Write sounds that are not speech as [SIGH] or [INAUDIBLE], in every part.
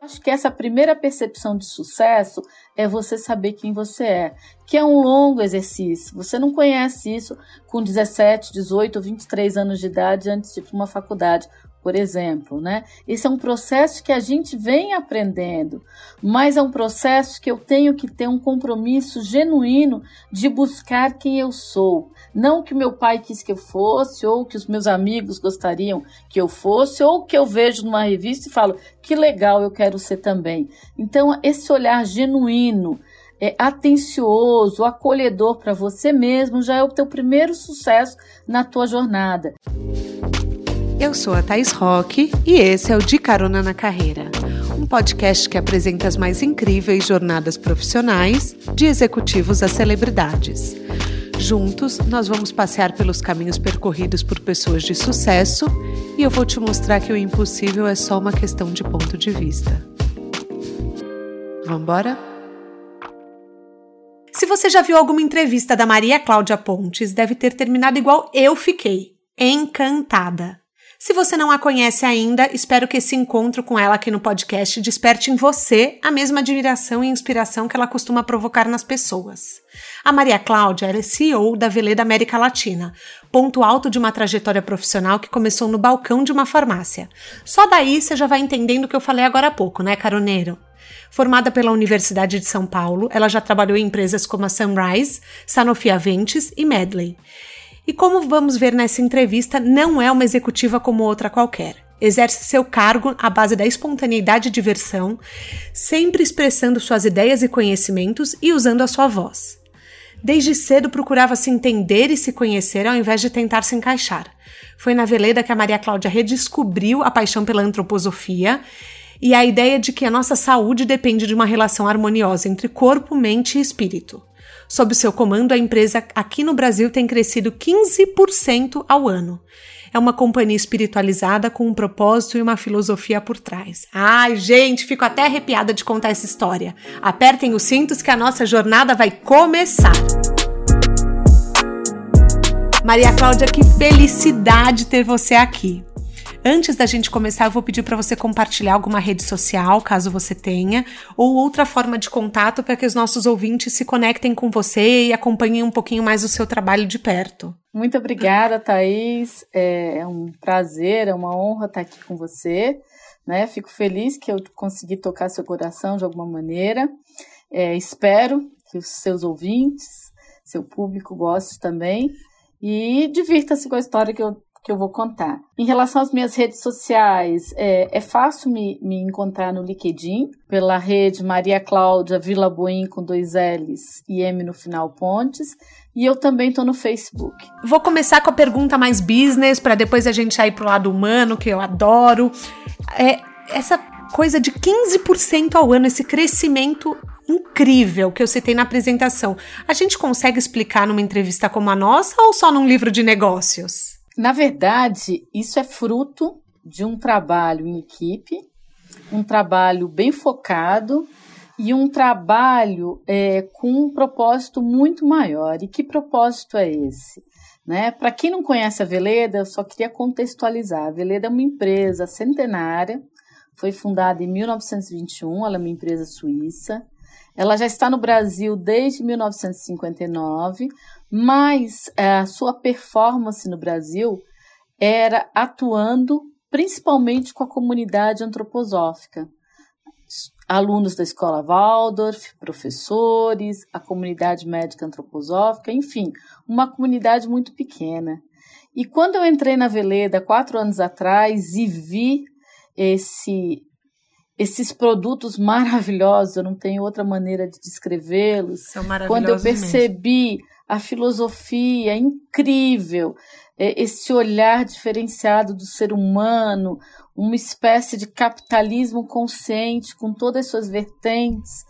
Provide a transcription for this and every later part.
Acho que essa primeira percepção de sucesso é você saber quem você é, que é um longo exercício. Você não conhece isso com 17, 18 ou 23 anos de idade antes de ir para uma faculdade por exemplo, né? Esse é um processo que a gente vem aprendendo, mas é um processo que eu tenho que ter um compromisso genuíno de buscar quem eu sou, não o que meu pai quis que eu fosse, ou que os meus amigos gostariam que eu fosse, ou que eu vejo numa revista e falo que legal eu quero ser também. Então, esse olhar genuíno, é, atencioso, acolhedor para você mesmo já é o teu primeiro sucesso na tua jornada. Eu sou a Thais Roque e esse é o De Carona na Carreira, um podcast que apresenta as mais incríveis jornadas profissionais de executivos a celebridades. Juntos, nós vamos passear pelos caminhos percorridos por pessoas de sucesso e eu vou te mostrar que o impossível é só uma questão de ponto de vista. Vamos embora? Se você já viu alguma entrevista da Maria Cláudia Pontes, deve ter terminado igual eu fiquei, encantada. Se você não a conhece ainda, espero que esse encontro com ela aqui no podcast desperte em você a mesma admiração e inspiração que ela costuma provocar nas pessoas. A Maria Cláudia era CEO da Veleda América Latina, ponto alto de uma trajetória profissional que começou no balcão de uma farmácia. Só daí você já vai entendendo o que eu falei agora há pouco, né, caroneiro? Formada pela Universidade de São Paulo, ela já trabalhou em empresas como a Sunrise, Sanofi Aventis e Medley. E como vamos ver nessa entrevista, não é uma executiva como outra qualquer. Exerce seu cargo à base da espontaneidade e diversão, sempre expressando suas ideias e conhecimentos e usando a sua voz. Desde cedo procurava se entender e se conhecer ao invés de tentar se encaixar. Foi na Veleda que a Maria Cláudia redescobriu a paixão pela antroposofia e a ideia de que a nossa saúde depende de uma relação harmoniosa entre corpo, mente e espírito. Sob seu comando, a empresa aqui no Brasil tem crescido 15% ao ano. É uma companhia espiritualizada com um propósito e uma filosofia por trás. Ai, gente, fico até arrepiada de contar essa história. Apertem os cintos que a nossa jornada vai começar. Maria Cláudia, que felicidade ter você aqui. Antes da gente começar, eu vou pedir para você compartilhar alguma rede social, caso você tenha, ou outra forma de contato para que os nossos ouvintes se conectem com você e acompanhem um pouquinho mais o seu trabalho de perto. Muito obrigada, Thaís. É, é um prazer, é uma honra estar aqui com você. Né? Fico feliz que eu consegui tocar seu coração de alguma maneira. É, espero que os seus ouvintes, seu público goste também. E divirta-se com a história que eu que eu vou contar. Em relação às minhas redes sociais, é, é fácil me, me encontrar no LinkedIn, pela rede Maria Cláudia Vila Boim com dois L's e M no final Pontes. E eu também estou no Facebook. Vou começar com a pergunta mais business, para depois a gente ir para o lado humano, que eu adoro. É, essa coisa de 15% ao ano, esse crescimento incrível que eu citei na apresentação. A gente consegue explicar numa entrevista como a nossa ou só num livro de negócios? Na verdade, isso é fruto de um trabalho em equipe, um trabalho bem focado e um trabalho é, com um propósito muito maior. E que propósito é esse? Né? Para quem não conhece a Veleda, eu só queria contextualizar. A Veleda é uma empresa centenária, foi fundada em 1921, ela é uma empresa suíça. Ela já está no Brasil desde 1959, mas é, a sua performance no Brasil era atuando principalmente com a comunidade antroposófica. Alunos da escola Waldorf, professores, a comunidade médica antroposófica, enfim, uma comunidade muito pequena. E quando eu entrei na Veleda quatro anos atrás e vi esse, esses produtos maravilhosos, eu não tenho outra maneira de descrevê-los. Quando eu percebi mesmo a filosofia incrível, é, esse olhar diferenciado do ser humano, uma espécie de capitalismo consciente com todas as suas vertentes.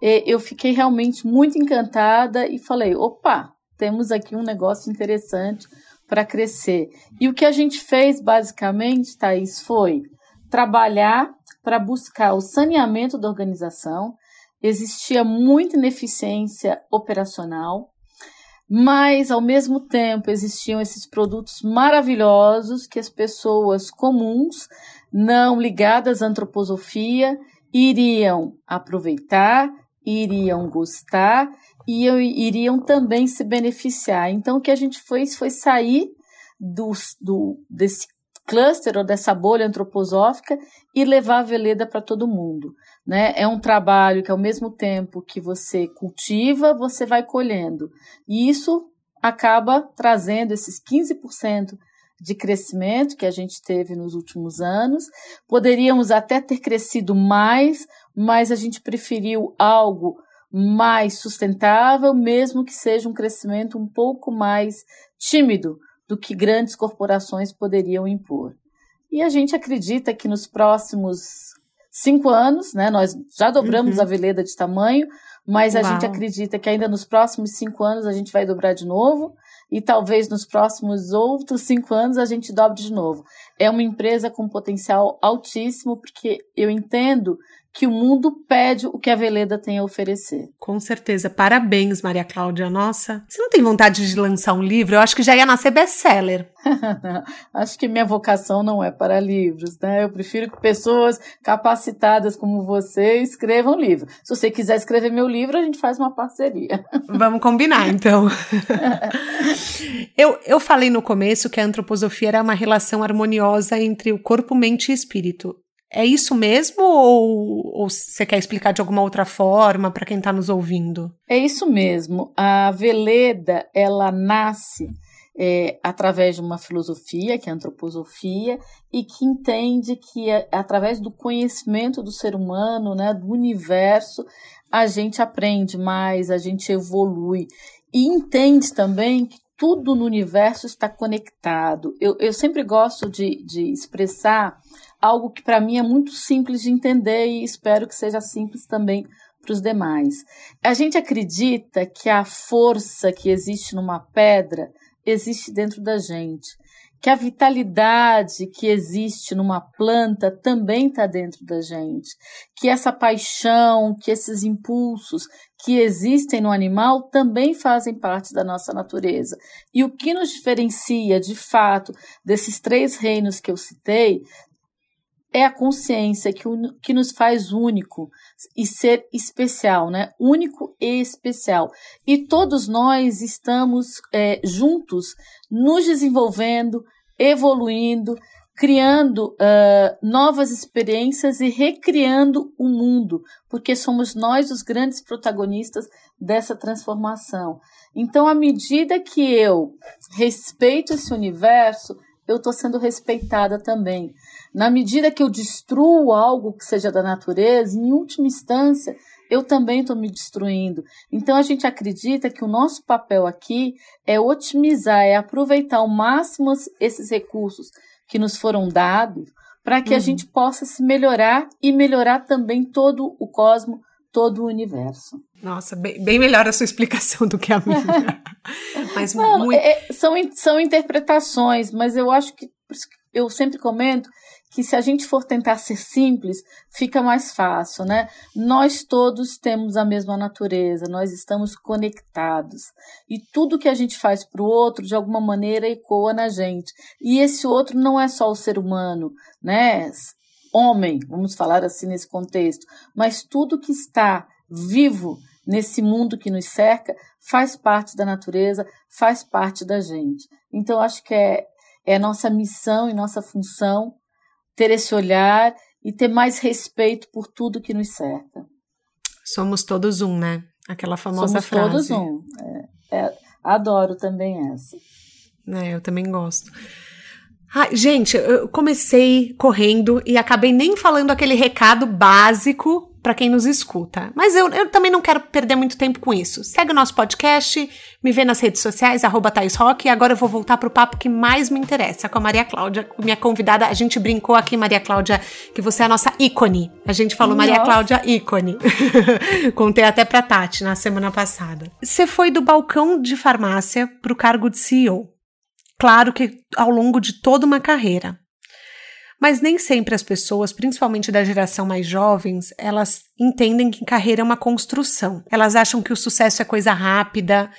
É, eu fiquei realmente muito encantada e falei: opa, temos aqui um negócio interessante para crescer. E o que a gente fez, basicamente, Thaís, foi trabalhar para buscar o saneamento da organização. Existia muita ineficiência operacional, mas ao mesmo tempo existiam esses produtos maravilhosos que as pessoas comuns, não ligadas à antroposofia iriam aproveitar, iriam gostar e iriam também se beneficiar. Então, o que a gente fez foi sair do, do, desse cluster ou dessa bolha antroposófica e levar a Veleda para todo mundo. Né? É um trabalho que, ao mesmo tempo que você cultiva, você vai colhendo. E isso acaba trazendo esses 15% de crescimento que a gente teve nos últimos anos. Poderíamos até ter crescido mais, mas a gente preferiu algo mais sustentável, mesmo que seja um crescimento um pouco mais tímido do que grandes corporações poderiam impor. E a gente acredita que nos próximos cinco anos, né, nós já dobramos uhum. a veleda de tamanho, mas Uau. a gente acredita que ainda nos próximos cinco anos a gente vai dobrar de novo e talvez nos próximos outros cinco anos a gente dobre de novo. É uma empresa com potencial altíssimo, porque eu entendo que o mundo pede o que a Veleda tem a oferecer. Com certeza. Parabéns, Maria Cláudia. Nossa, você não tem vontade de lançar um livro? Eu acho que já ia nascer best-seller. [LAUGHS] acho que minha vocação não é para livros, né? Eu prefiro que pessoas capacitadas como você escrevam livro. Se você quiser escrever meu livro, a gente faz uma parceria. [LAUGHS] Vamos combinar, então. [LAUGHS] eu, eu falei no começo que a antroposofia era uma relação harmoniosa entre o corpo, mente e espírito. É isso mesmo ou, ou você quer explicar de alguma outra forma para quem está nos ouvindo? É isso mesmo. A Veleda ela nasce é, através de uma filosofia, que é a antroposofia, e que entende que é, através do conhecimento do ser humano, né, do universo, a gente aprende mais, a gente evolui. E entende também que tudo no universo está conectado. Eu, eu sempre gosto de, de expressar algo que para mim é muito simples de entender e espero que seja simples também para os demais. A gente acredita que a força que existe numa pedra existe dentro da gente, que a vitalidade que existe numa planta também está dentro da gente, que essa paixão, que esses impulsos que existem no animal também fazem parte da nossa natureza. E o que nos diferencia, de fato, desses três reinos que eu citei, é a consciência que, que nos faz único e ser especial, né? Único e especial. E todos nós estamos é, juntos, nos desenvolvendo, evoluindo, criando uh, novas experiências e recriando o mundo, porque somos nós os grandes protagonistas dessa transformação. Então, à medida que eu respeito esse universo, eu estou sendo respeitada também. Na medida que eu destruo algo que seja da natureza, em última instância, eu também estou me destruindo. Então a gente acredita que o nosso papel aqui é otimizar, é aproveitar ao máximo esses recursos que nos foram dados para que uhum. a gente possa se melhorar e melhorar também todo o cosmos, todo o universo. Nossa, bem, bem melhor a sua explicação do que a minha. [LAUGHS] mas Não, muito... é, são, são interpretações, mas eu acho que eu sempre comento que se a gente for tentar ser simples, fica mais fácil, né? Nós todos temos a mesma natureza, nós estamos conectados. E tudo que a gente faz para o outro, de alguma maneira, ecoa na gente. E esse outro não é só o ser humano, né? Homem, vamos falar assim nesse contexto, mas tudo que está vivo nesse mundo que nos cerca faz parte da natureza, faz parte da gente. Então, acho que é, é nossa missão e nossa função ter esse olhar e ter mais respeito por tudo que nos cerca. Somos todos um, né? Aquela famosa Somos frase. todos um. É, é, adoro também essa. É, eu também gosto. Ah, gente, eu comecei correndo e acabei nem falando aquele recado básico para quem nos escuta. Mas eu, eu, também não quero perder muito tempo com isso. Segue o nosso podcast, me vê nas redes sociais, arroba Rock, e agora eu vou voltar pro papo que mais me interessa, com a Maria Cláudia, minha convidada. A gente brincou aqui, Maria Cláudia, que você é a nossa ícone. A gente falou Nossa. Maria Cláudia ícone. [LAUGHS] Contei até pra Tati na semana passada. Você foi do balcão de farmácia pro cargo de CEO. Claro que ao longo de toda uma carreira. Mas nem sempre as pessoas, principalmente da geração mais jovens, elas entendem que carreira é uma construção. Elas acham que o sucesso é coisa rápida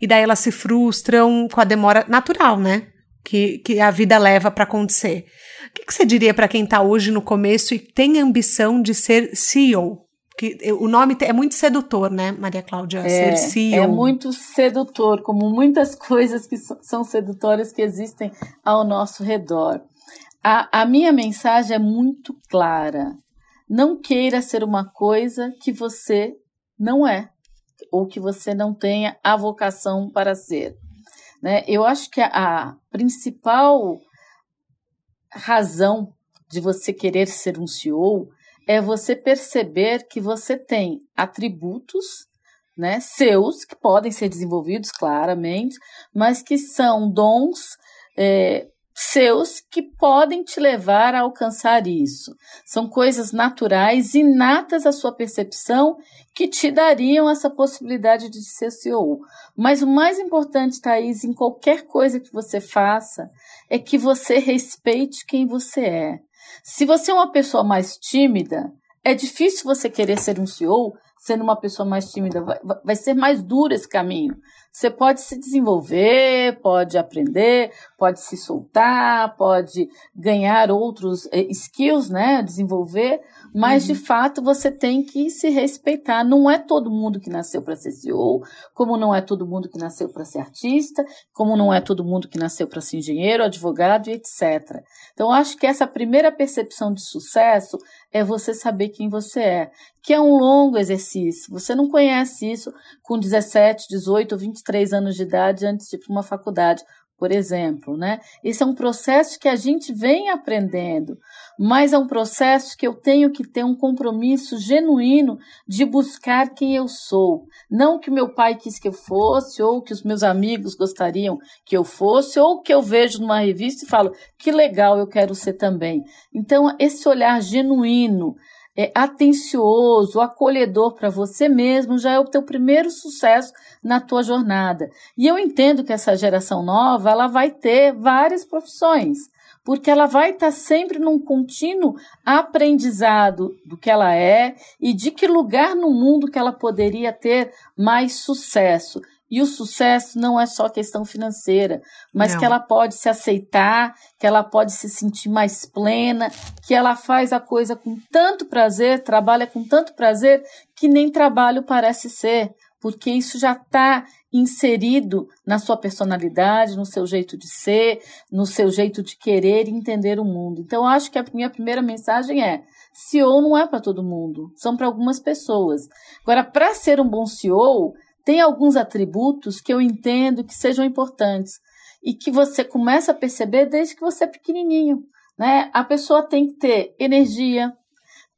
e daí elas se frustram com a demora natural, né? que, que a vida leva para acontecer. O que, que você diria para quem está hoje no começo e tem ambição de ser CEO? Que o nome é muito sedutor, né, Maria Cláudia? É, ser CEO. É muito sedutor, como muitas [LAUGHS] coisas que são sedutoras que existem ao nosso redor. A, a minha mensagem é muito clara. Não queira ser uma coisa que você não é, ou que você não tenha a vocação para ser. Né? Eu acho que a, a principal razão de você querer ser um CEO é você perceber que você tem atributos né, seus que podem ser desenvolvidos claramente, mas que são dons é, seus que podem te levar a alcançar isso. São coisas naturais, inatas à sua percepção, que te dariam essa possibilidade de ser CEO. Mas o mais importante, Thaís, em qualquer coisa que você faça, é que você respeite quem você é. Se você é uma pessoa mais tímida, é difícil você querer ser um CEO sendo uma pessoa mais tímida. Vai, vai ser mais duro esse caminho. Você pode se desenvolver, pode aprender, pode se soltar, pode ganhar outros eh, skills, né? Desenvolver, mas uhum. de fato você tem que se respeitar. Não é todo mundo que nasceu para ser CEO, como não é todo mundo que nasceu para ser artista, como não é todo mundo que nasceu para ser engenheiro, advogado e etc. Então, acho que essa primeira percepção de sucesso é você saber quem você é, que é um longo exercício. Você não conhece isso com 17, 18 ou 23 anos de idade antes de ir para uma faculdade por exemplo, né? Esse é um processo que a gente vem aprendendo, mas é um processo que eu tenho que ter um compromisso genuíno de buscar quem eu sou, não que meu pai quis que eu fosse ou que os meus amigos gostariam que eu fosse ou que eu vejo numa revista e falo que legal eu quero ser também. Então esse olhar genuíno é, atencioso, acolhedor para você mesmo, já é o teu primeiro sucesso na tua jornada. E eu entendo que essa geração nova, ela vai ter várias profissões, porque ela vai estar tá sempre num contínuo aprendizado do que ela é e de que lugar no mundo que ela poderia ter mais sucesso. E o sucesso não é só questão financeira, mas não. que ela pode se aceitar, que ela pode se sentir mais plena, que ela faz a coisa com tanto prazer, trabalha com tanto prazer, que nem trabalho parece ser, porque isso já está inserido na sua personalidade, no seu jeito de ser, no seu jeito de querer e entender o mundo. Então, acho que a minha primeira mensagem é: CEO não é para todo mundo, são para algumas pessoas. Agora, para ser um bom CEO, tem alguns atributos que eu entendo que sejam importantes e que você começa a perceber desde que você é pequenininho. Né? A pessoa tem que ter energia,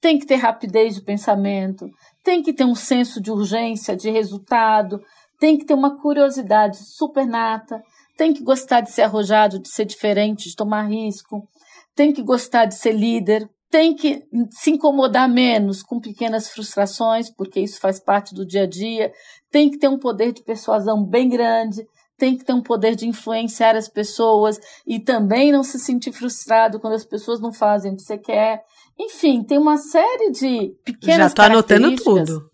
tem que ter rapidez de pensamento, tem que ter um senso de urgência, de resultado, tem que ter uma curiosidade supernata, tem que gostar de ser arrojado, de ser diferente, de tomar risco, tem que gostar de ser líder, tem que se incomodar menos com pequenas frustrações, porque isso faz parte do dia a dia, tem que ter um poder de persuasão bem grande, tem que ter um poder de influenciar as pessoas e também não se sentir frustrado quando as pessoas não fazem o que você quer. Enfim, tem uma série de pequenas Já estou anotando tudo.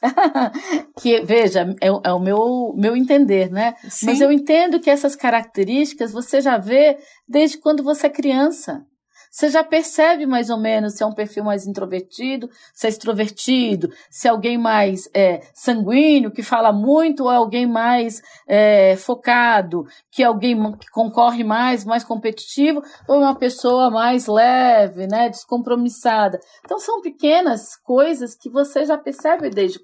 [LAUGHS] que, veja, é, é, o meu, meu entender, né? Sim. Mas eu entendo que essas características você já vê desde quando você é criança. Você já percebe mais ou menos se é um perfil mais introvertido, se é extrovertido, se é alguém mais é, sanguíneo, que fala muito, ou é alguém mais é, focado, que é alguém que concorre mais, mais competitivo, ou é uma pessoa mais leve, né, descompromissada. Então são pequenas coisas que você já percebe desde,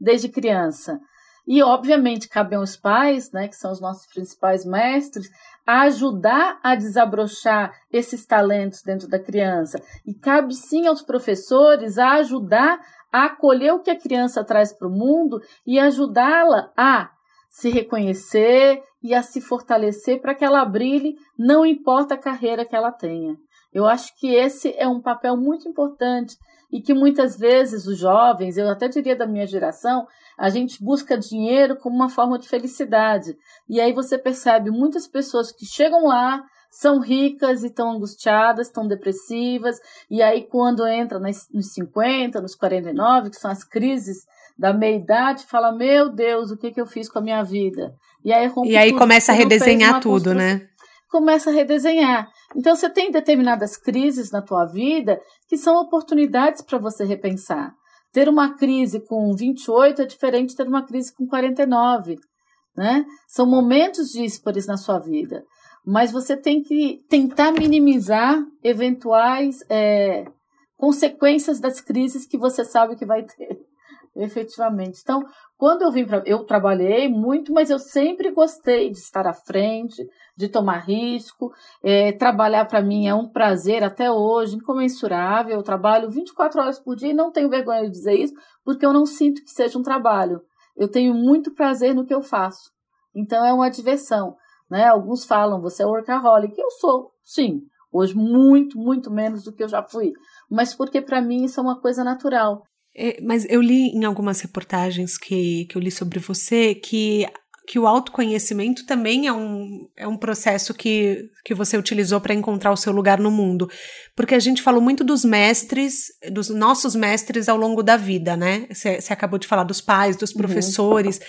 desde criança. E, obviamente, cabem aos pais, né, que são os nossos principais mestres, ajudar a desabrochar esses talentos dentro da criança. E cabe sim aos professores a ajudar a acolher o que a criança traz para o mundo e ajudá-la a se reconhecer e a se fortalecer para que ela brilhe, não importa a carreira que ela tenha. Eu acho que esse é um papel muito importante e que muitas vezes os jovens, eu até diria da minha geração, a gente busca dinheiro como uma forma de felicidade. E aí você percebe muitas pessoas que chegam lá, são ricas e estão angustiadas, estão depressivas, e aí quando entra nos 50, nos 49, que são as crises da meia-idade, fala: Meu Deus, o que, que eu fiz com a minha vida? E aí, e aí começa a redesenhar tudo, né? começa a redesenhar. Então você tem determinadas crises na tua vida que são oportunidades para você repensar. Ter uma crise com 28 é diferente de ter uma crise com 49, né? São momentos díspares na sua vida, mas você tem que tentar minimizar eventuais é, consequências das crises que você sabe que vai ter. Efetivamente. Então, quando eu vim para. Eu trabalhei muito, mas eu sempre gostei de estar à frente, de tomar risco. É, trabalhar para mim é um prazer até hoje, incomensurável. Eu trabalho 24 horas por dia e não tenho vergonha de dizer isso, porque eu não sinto que seja um trabalho. Eu tenho muito prazer no que eu faço. Então, é uma diversão. Né? Alguns falam, você é workaholic. Eu sou, sim. Hoje, muito, muito menos do que eu já fui. Mas porque para mim isso é uma coisa natural. É, mas eu li em algumas reportagens que, que eu li sobre você que, que o autoconhecimento também é um, é um processo que, que você utilizou para encontrar o seu lugar no mundo. Porque a gente falou muito dos mestres, dos nossos mestres ao longo da vida, né? Você, acabou de falar dos pais, dos uhum. professores. Uhum.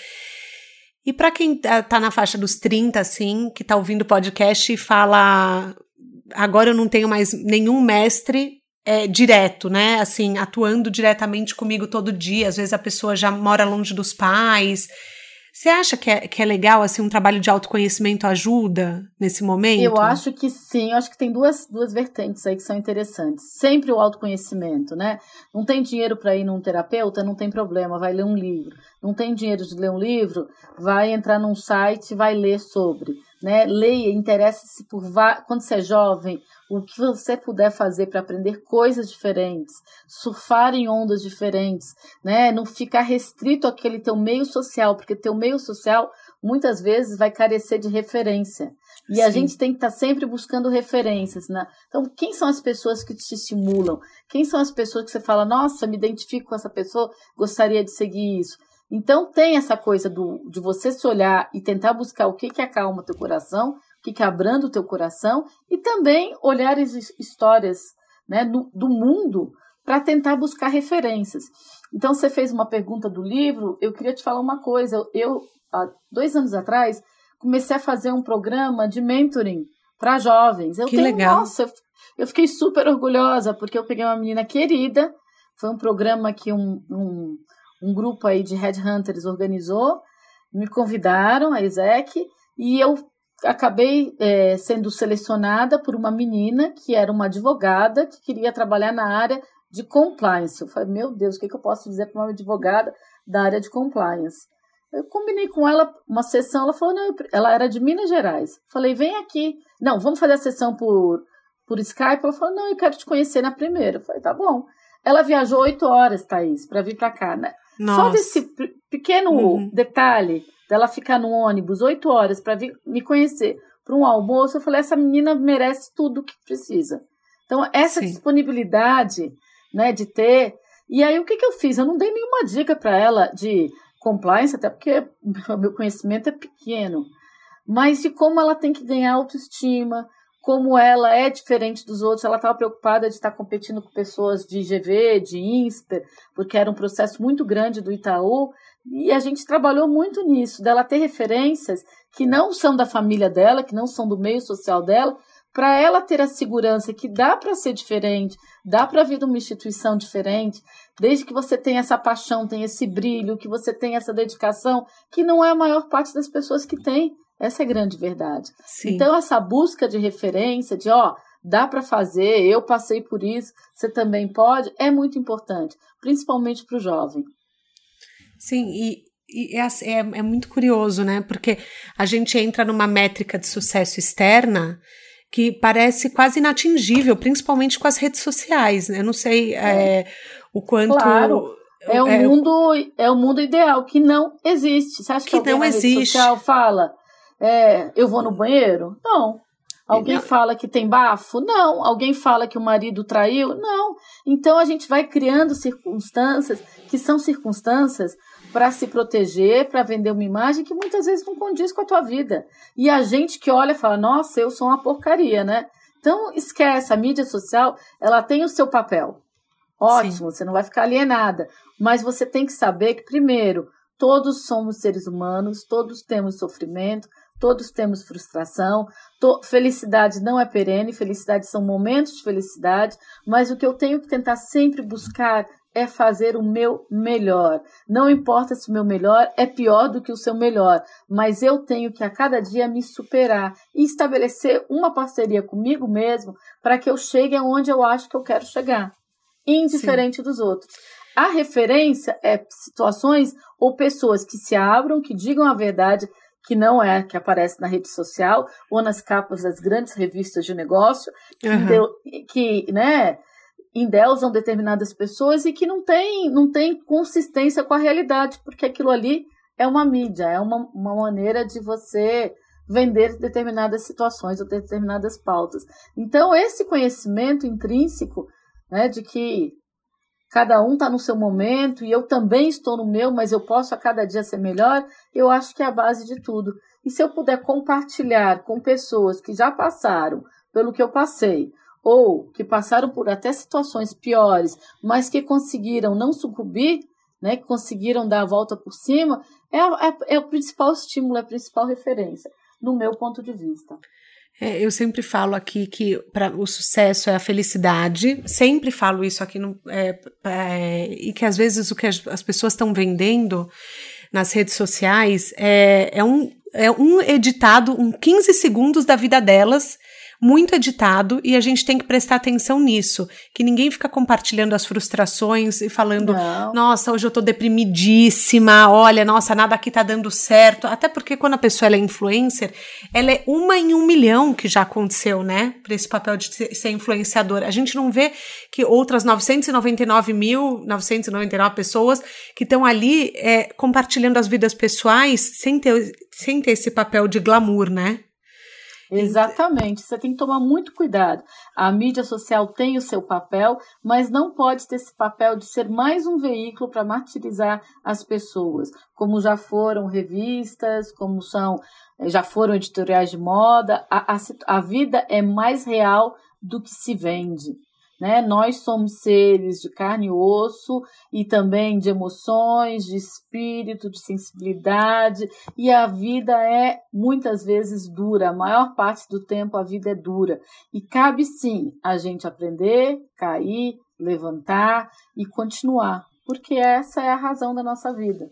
E para quem tá, tá, na faixa dos 30, assim, que tá ouvindo o podcast e fala agora eu não tenho mais nenhum mestre é, direto, né? Assim, atuando diretamente comigo todo dia. Às vezes a pessoa já mora longe dos pais. Você acha que é, que é legal, assim, um trabalho de autoconhecimento ajuda nesse momento? Eu acho que sim. Eu acho que tem duas, duas vertentes aí que são interessantes. Sempre o autoconhecimento, né? Não tem dinheiro para ir num terapeuta, não tem problema, vai ler um livro. Não tem dinheiro de ler um livro, vai entrar num site, vai ler sobre né? Leia, interesse-se por quando você é jovem, o que você puder fazer para aprender coisas diferentes, surfar em ondas diferentes, né? Não ficar restrito àquele teu meio social, porque teu meio social muitas vezes vai carecer de referência. E Sim. a gente tem que estar tá sempre buscando referências, né? Então, quem são as pessoas que te estimulam? Quem são as pessoas que você fala, nossa, me identifico com essa pessoa, gostaria de seguir isso? Então tem essa coisa do, de você se olhar e tentar buscar o que, que acalma teu coração, que, abranda o teu coração, e também olhar as histórias né, do, do mundo para tentar buscar referências. Então você fez uma pergunta do livro, eu queria te falar uma coisa. Eu, há dois anos atrás, comecei a fazer um programa de mentoring para jovens. Eu que tenho, legal. Nossa, eu fiquei super orgulhosa, porque eu peguei uma menina querida, foi um programa que um, um um grupo aí de headhunters organizou, me convidaram, a Isaac, e eu acabei é, sendo selecionada por uma menina que era uma advogada que queria trabalhar na área de compliance. Eu falei, meu Deus, o que, que eu posso dizer para uma advogada da área de compliance? Eu combinei com ela uma sessão, ela falou, não, ela era de Minas Gerais. Falei, vem aqui. Não, vamos fazer a sessão por, por Skype. Ela falou, não, eu quero te conhecer na primeira. Eu falei, tá bom. Ela viajou oito horas, Thaís, para vir para cá, né? Nossa. Só desse pequeno uhum. detalhe dela ficar no ônibus oito horas para me conhecer para um almoço, eu falei: essa menina merece tudo o que precisa. Então, essa Sim. disponibilidade né, de ter. E aí, o que, que eu fiz? Eu não dei nenhuma dica para ela de compliance, até porque [LAUGHS] o meu conhecimento é pequeno, mas de como ela tem que ganhar autoestima, como ela é diferente dos outros, ela estava preocupada de estar competindo com pessoas de IGV, de INSPER, porque era um processo muito grande do Itaú, e a gente trabalhou muito nisso, dela ter referências que não são da família dela, que não são do meio social dela, para ela ter a segurança que dá para ser diferente, dá para vir de uma instituição diferente, desde que você tenha essa paixão, tenha esse brilho, que você tenha essa dedicação, que não é a maior parte das pessoas que tem. Essa é a grande verdade. Sim. Então, essa busca de referência, de ó, dá para fazer, eu passei por isso, você também pode, é muito importante, principalmente para o jovem. Sim, e, e é, é, é, muito curioso, né? Porque a gente entra numa métrica de sucesso externa que parece quase inatingível, principalmente com as redes sociais, né? Eu não sei é. É, o quanto. Claro. É o, é, mundo, é o mundo ideal, que não existe. Você acha que, que não existe. rede social fala é, eu vou no banheiro? Não. Alguém não. fala que tem bafo? Não. Alguém fala que o marido traiu? Não. Então a gente vai criando circunstâncias que são circunstâncias para se proteger, para vender uma imagem que muitas vezes não condiz com a tua vida. E a gente que olha fala: "Nossa, eu sou uma porcaria", né? Então esquece, a mídia social, ela tem o seu papel. Ótimo, Sim. você não vai ficar alienada, mas você tem que saber que primeiro, todos somos seres humanos, todos temos sofrimento, todos temos frustração. To felicidade não é perene, felicidade são momentos de felicidade, mas o que eu tenho que tentar sempre buscar é fazer o meu melhor. Não importa se o meu melhor é pior do que o seu melhor, mas eu tenho que a cada dia me superar e estabelecer uma parceria comigo mesmo para que eu chegue aonde eu acho que eu quero chegar, indiferente Sim. dos outros. A referência é situações ou pessoas que se abram, que digam a verdade, que não é que aparece na rede social ou nas capas das grandes revistas de negócio, que, uhum. deu, que né, endeusam determinadas pessoas e que não tem, não tem consistência com a realidade, porque aquilo ali é uma mídia, é uma, uma maneira de você vender determinadas situações ou determinadas pautas. Então, esse conhecimento intrínseco né, de que cada um está no seu momento e eu também estou no meu, mas eu posso a cada dia ser melhor, eu acho que é a base de tudo. E se eu puder compartilhar com pessoas que já passaram pelo que eu passei, ou que passaram por até situações piores, mas que conseguiram não sucumbir, né, que conseguiram dar a volta por cima, é, é, é o principal estímulo, é a principal referência, no meu ponto de vista. É, eu sempre falo aqui que para o sucesso é a felicidade, sempre falo isso aqui, no, é, é, e que às vezes o que as, as pessoas estão vendendo nas redes sociais é, é, um, é um editado, um 15 segundos da vida delas muito editado e a gente tem que prestar atenção nisso, que ninguém fica compartilhando as frustrações e falando, Não. nossa, hoje eu tô deprimidíssima, olha, nossa, nada aqui tá dando certo, até porque quando a pessoa é influencer, ela é uma em um milhão que já aconteceu, né, para esse papel de ser influenciador. A gente não vê que outras 999 mil, 999 pessoas que estão ali é, compartilhando as vidas pessoais sem ter, sem ter esse papel de glamour, né? Exatamente, você tem que tomar muito cuidado. A mídia social tem o seu papel, mas não pode ter esse papel de ser mais um veículo para martirizar as pessoas, como já foram revistas, como são, já foram editoriais de moda. A, a, a vida é mais real do que se vende. Né? Nós somos seres de carne e osso e também de emoções, de espírito, de sensibilidade, e a vida é muitas vezes dura, a maior parte do tempo a vida é dura. E cabe sim a gente aprender, cair, levantar e continuar, porque essa é a razão da nossa vida.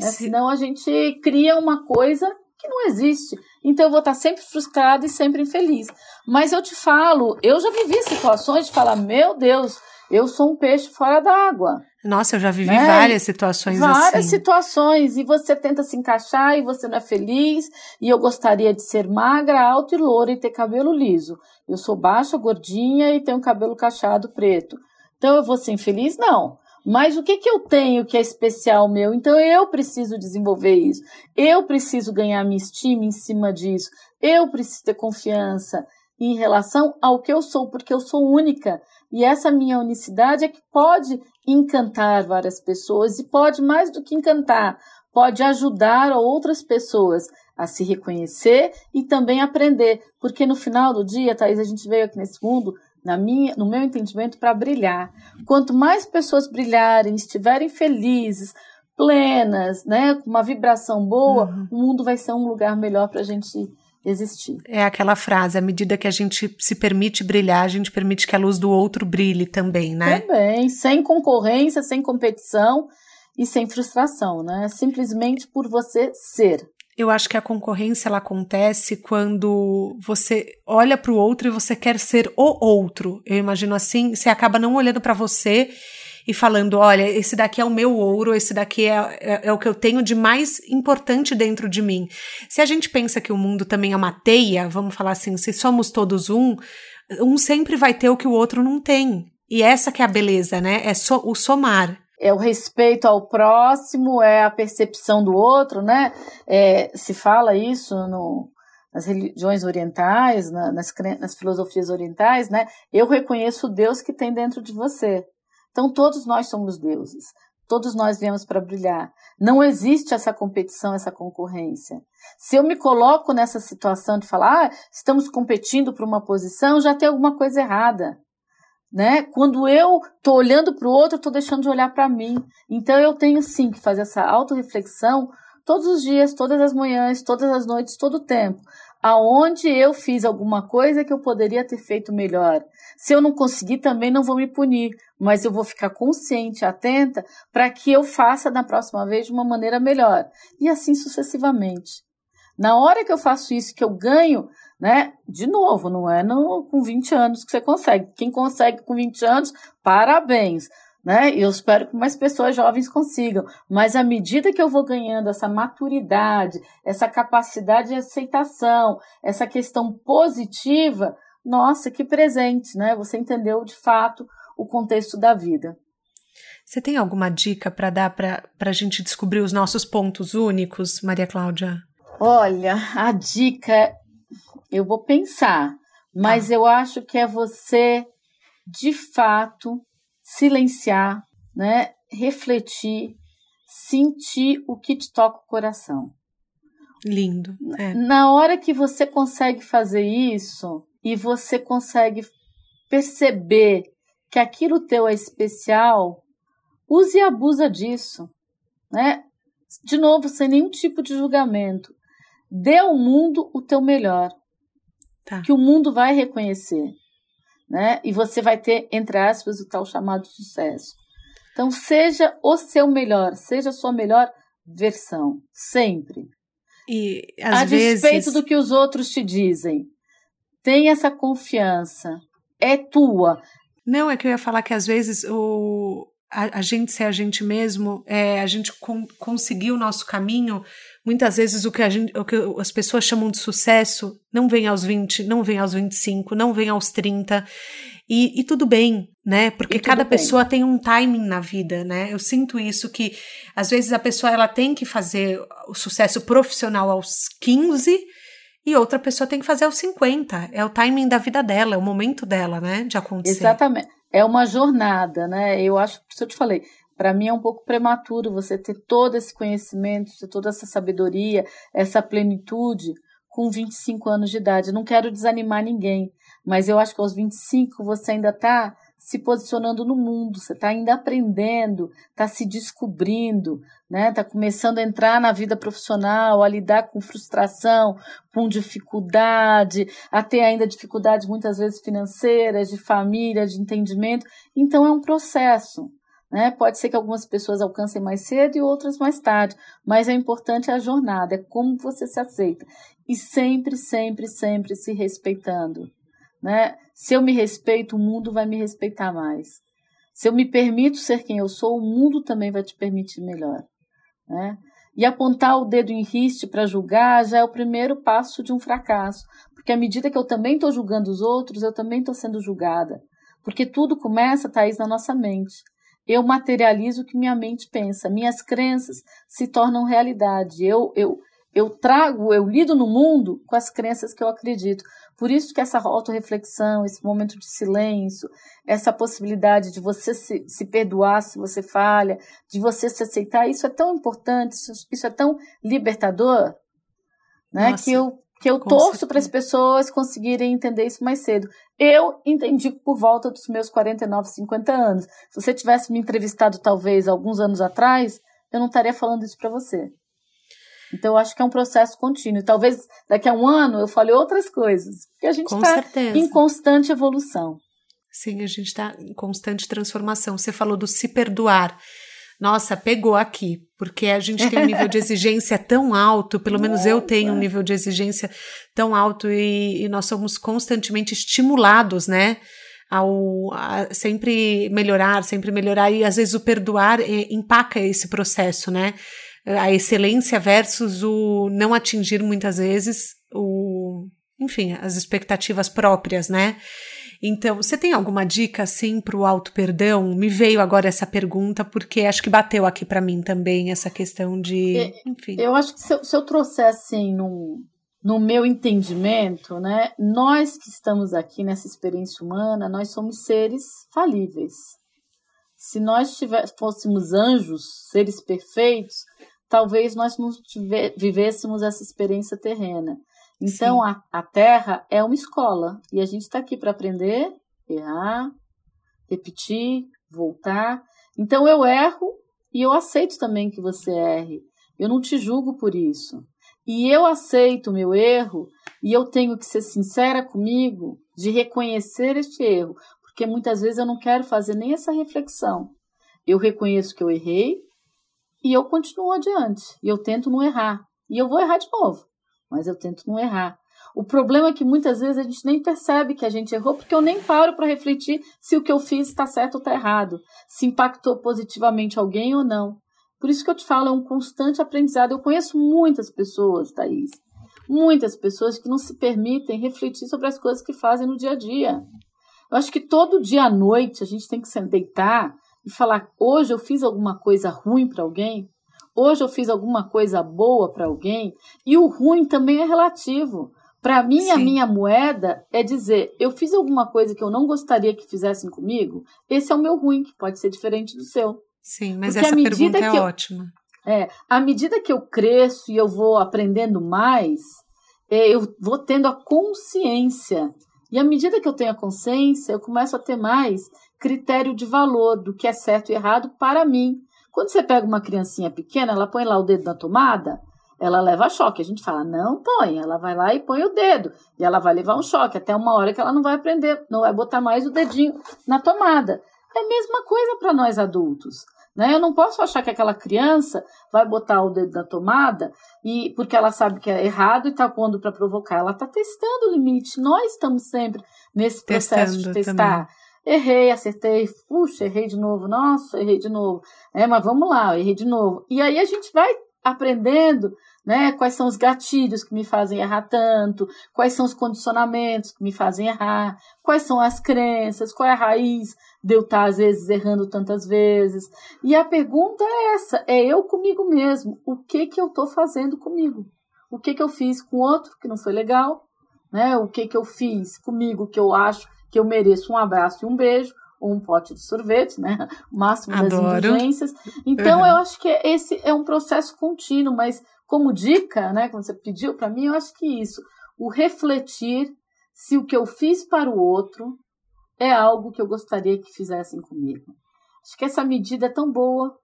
Né? Senão a gente cria uma coisa que não existe. Então eu vou estar sempre frustrada e sempre infeliz. Mas eu te falo, eu já vivi situações de falar, meu Deus, eu sou um peixe fora d'água. Nossa, eu já vivi né? várias situações várias assim. Várias situações. E você tenta se encaixar e você não é feliz. E eu gostaria de ser magra, alta e loura e ter cabelo liso. Eu sou baixa, gordinha e tenho cabelo cacheado preto. Então eu vou ser infeliz? Não. Mas o que, que eu tenho que é especial meu? Então eu preciso desenvolver isso. Eu preciso ganhar minha estima em cima disso. Eu preciso ter confiança em relação ao que eu sou, porque eu sou única. E essa minha unicidade é que pode encantar várias pessoas e pode, mais do que encantar, pode ajudar outras pessoas a se reconhecer e também aprender. Porque no final do dia, Thaís, a gente veio aqui nesse mundo na minha, no meu entendimento, para brilhar. Quanto mais pessoas brilharem, estiverem felizes, plenas, né, com uma vibração boa, uhum. o mundo vai ser um lugar melhor para a gente existir. É aquela frase, à medida que a gente se permite brilhar, a gente permite que a luz do outro brilhe também, né? Também, sem concorrência, sem competição e sem frustração, né? Simplesmente por você ser. Eu acho que a concorrência ela acontece quando você olha para o outro e você quer ser o outro. Eu imagino assim, você acaba não olhando para você e falando: olha, esse daqui é o meu ouro, esse daqui é, é, é, o que eu tenho de mais importante dentro de mim. Se a gente pensa que o mundo também é uma teia, vamos falar assim, se somos todos um, um sempre vai ter o que o outro não tem. E essa que é a beleza, né? É so, o somar é o respeito ao próximo, é a percepção do outro, né? É, se fala isso no, nas religiões orientais, na, nas, nas filosofias orientais, né? Eu reconheço o Deus que tem dentro de você. Então todos nós somos deuses. Todos nós viemos para brilhar. Não existe essa competição, essa concorrência. Se eu me coloco nessa situação de falar, ah, estamos competindo por uma posição, já tem alguma coisa errada né? Quando eu tô olhando para o outro, eu tô deixando de olhar para mim. Então eu tenho sim que fazer essa autorreflexão todos os dias, todas as manhãs, todas as noites, todo o tempo. Aonde eu fiz alguma coisa que eu poderia ter feito melhor. Se eu não conseguir, também não vou me punir, mas eu vou ficar consciente, atenta, para que eu faça da próxima vez de uma maneira melhor. E assim sucessivamente. Na hora que eu faço isso, que eu ganho, né? De novo, não é no, com 20 anos que você consegue. Quem consegue com 20 anos, parabéns né? E eu espero que mais pessoas jovens consigam. Mas à medida que eu vou ganhando essa maturidade, essa capacidade de aceitação, essa questão positiva, nossa, que presente, né? Você entendeu de fato o contexto da vida. Você tem alguma dica para dar para a gente descobrir os nossos pontos únicos, Maria Cláudia? Olha, a dica eu vou pensar, mas ah. eu acho que é você de fato silenciar, né? refletir, sentir o que te toca o coração. Lindo. É. Na hora que você consegue fazer isso e você consegue perceber que aquilo teu é especial, use e abusa disso, né? De novo, sem nenhum tipo de julgamento. Dê ao mundo o teu melhor. Tá. Que o mundo vai reconhecer né? E você vai ter, entre aspas, o tal chamado sucesso. Então, seja o seu melhor, seja a sua melhor versão, sempre. E às a vezes... despeito do que os outros te dizem. Tenha essa confiança. É tua. Não, é que eu ia falar que às vezes o, a, a gente ser a gente mesmo, é, a gente con conseguir o nosso caminho Muitas vezes o que, a gente, o que as pessoas chamam de sucesso não vem aos 20, não vem aos 25, não vem aos 30. E, e tudo bem, né? Porque cada bem. pessoa tem um timing na vida, né? Eu sinto isso que às vezes a pessoa ela tem que fazer o sucesso profissional aos 15 e outra pessoa tem que fazer aos 50. É o timing da vida dela, é o momento dela, né? De acontecer. Exatamente. É uma jornada, né? Eu acho que eu te falei, para mim é um pouco prematuro você ter todo esse conhecimento, ter toda essa sabedoria, essa plenitude com 25 anos de idade. Não quero desanimar ninguém, mas eu acho que aos 25 você ainda está se posicionando no mundo, você está ainda aprendendo, está se descobrindo, né? Está começando a entrar na vida profissional, a lidar com frustração, com dificuldade, a ter ainda dificuldades muitas vezes financeiras, de família, de entendimento. Então é um processo. Né? Pode ser que algumas pessoas alcancem mais cedo e outras mais tarde, mas é importante a jornada, é como você se aceita. E sempre, sempre, sempre se respeitando. Né? Se eu me respeito, o mundo vai me respeitar mais. Se eu me permito ser quem eu sou, o mundo também vai te permitir melhor. Né? E apontar o dedo em riste para julgar já é o primeiro passo de um fracasso. Porque à medida que eu também estou julgando os outros, eu também estou sendo julgada. Porque tudo começa, Thaís, na nossa mente eu materializo o que minha mente pensa, minhas crenças se tornam realidade. Eu, eu, eu trago, eu lido no mundo com as crenças que eu acredito. Por isso que essa autorreflexão, esse momento de silêncio, essa possibilidade de você se, se perdoar se você falha, de você se aceitar, isso é tão importante, isso, isso é tão libertador, né? Nossa. Que eu que eu torço para as pessoas conseguirem entender isso mais cedo. Eu entendi por volta dos meus 49, 50 anos. Se você tivesse me entrevistado talvez alguns anos atrás, eu não estaria falando isso para você. Então eu acho que é um processo contínuo. Talvez daqui a um ano eu fale outras coisas, porque a gente está em constante evolução. Sim, a gente está em constante transformação. Você falou do se perdoar nossa, pegou aqui, porque a gente tem um nível de [LAUGHS] exigência tão alto, pelo menos eu tenho um nível de exigência tão alto e, e nós somos constantemente estimulados, né? Ao a sempre melhorar, sempre melhorar, e às vezes o perdoar é, empaca esse processo, né? A excelência versus o não atingir muitas vezes o, enfim, as expectativas próprias, né? Então, você tem alguma dica assim para o auto perdão? Me veio agora essa pergunta porque acho que bateu aqui para mim também essa questão de, é, enfim. Eu acho que se eu, se eu trouxer assim no, no meu entendimento, né, nós que estamos aqui nessa experiência humana, nós somos seres falíveis. Se nós tiver, fôssemos anjos, seres perfeitos, talvez nós não tiver, vivêssemos essa experiência terrena. Então, a, a Terra é uma escola e a gente está aqui para aprender, errar, repetir, voltar. Então, eu erro e eu aceito também que você erre. Eu não te julgo por isso. E eu aceito o meu erro e eu tenho que ser sincera comigo de reconhecer este erro, porque muitas vezes eu não quero fazer nem essa reflexão. Eu reconheço que eu errei e eu continuo adiante. E eu tento não errar. E eu vou errar de novo, mas eu tento não errar. O problema é que muitas vezes a gente nem percebe que a gente errou, porque eu nem paro para refletir se o que eu fiz está certo ou está errado, se impactou positivamente alguém ou não. Por isso que eu te falo, é um constante aprendizado. Eu conheço muitas pessoas, Thaís, muitas pessoas que não se permitem refletir sobre as coisas que fazem no dia a dia. Eu acho que todo dia à noite a gente tem que se deitar e falar: hoje eu fiz alguma coisa ruim para alguém, hoje eu fiz alguma coisa boa para alguém, e o ruim também é relativo. Para mim, Sim. a minha moeda é dizer: eu fiz alguma coisa que eu não gostaria que fizessem comigo, esse é o meu ruim, que pode ser diferente do seu. Sim, mas Porque essa pergunta é eu, ótima. É, à medida que eu cresço e eu vou aprendendo mais, é, eu vou tendo a consciência. E à medida que eu tenho a consciência, eu começo a ter mais critério de valor do que é certo e errado para mim. Quando você pega uma criancinha pequena, ela põe lá o dedo na tomada, ela leva choque. A gente fala, não põe. Ela vai lá e põe o dedo. E ela vai levar um choque até uma hora que ela não vai aprender, não vai botar mais o dedinho na tomada. É a mesma coisa para nós adultos. Né? Eu não posso achar que aquela criança vai botar o dedo na tomada e porque ela sabe que é errado e está pondo para provocar. Ela está testando o limite. Nós estamos sempre nesse processo Testando de testar. Também. Errei, acertei, puxa, errei de novo, nossa, errei de novo. É, mas vamos lá, errei de novo. E aí a gente vai aprendendo né? Quais são os gatilhos que me fazem errar tanto? Quais são os condicionamentos que me fazem errar? Quais são as crenças? Qual é a raiz de eu estar, às vezes, errando tantas vezes? E a pergunta é essa: é eu comigo mesmo. O que, que eu estou fazendo comigo? O que, que eu fiz com outro que não foi legal? Né? O que, que eu fiz comigo que eu acho que eu mereço um abraço e um beijo? ou um pote de sorvete, né? O máximo Adoro. das indulgências. Então, uhum. eu acho que esse é um processo contínuo, mas como dica, né, como você pediu para mim, eu acho que isso, o refletir se o que eu fiz para o outro é algo que eu gostaria que fizessem comigo. Acho que essa medida é tão boa,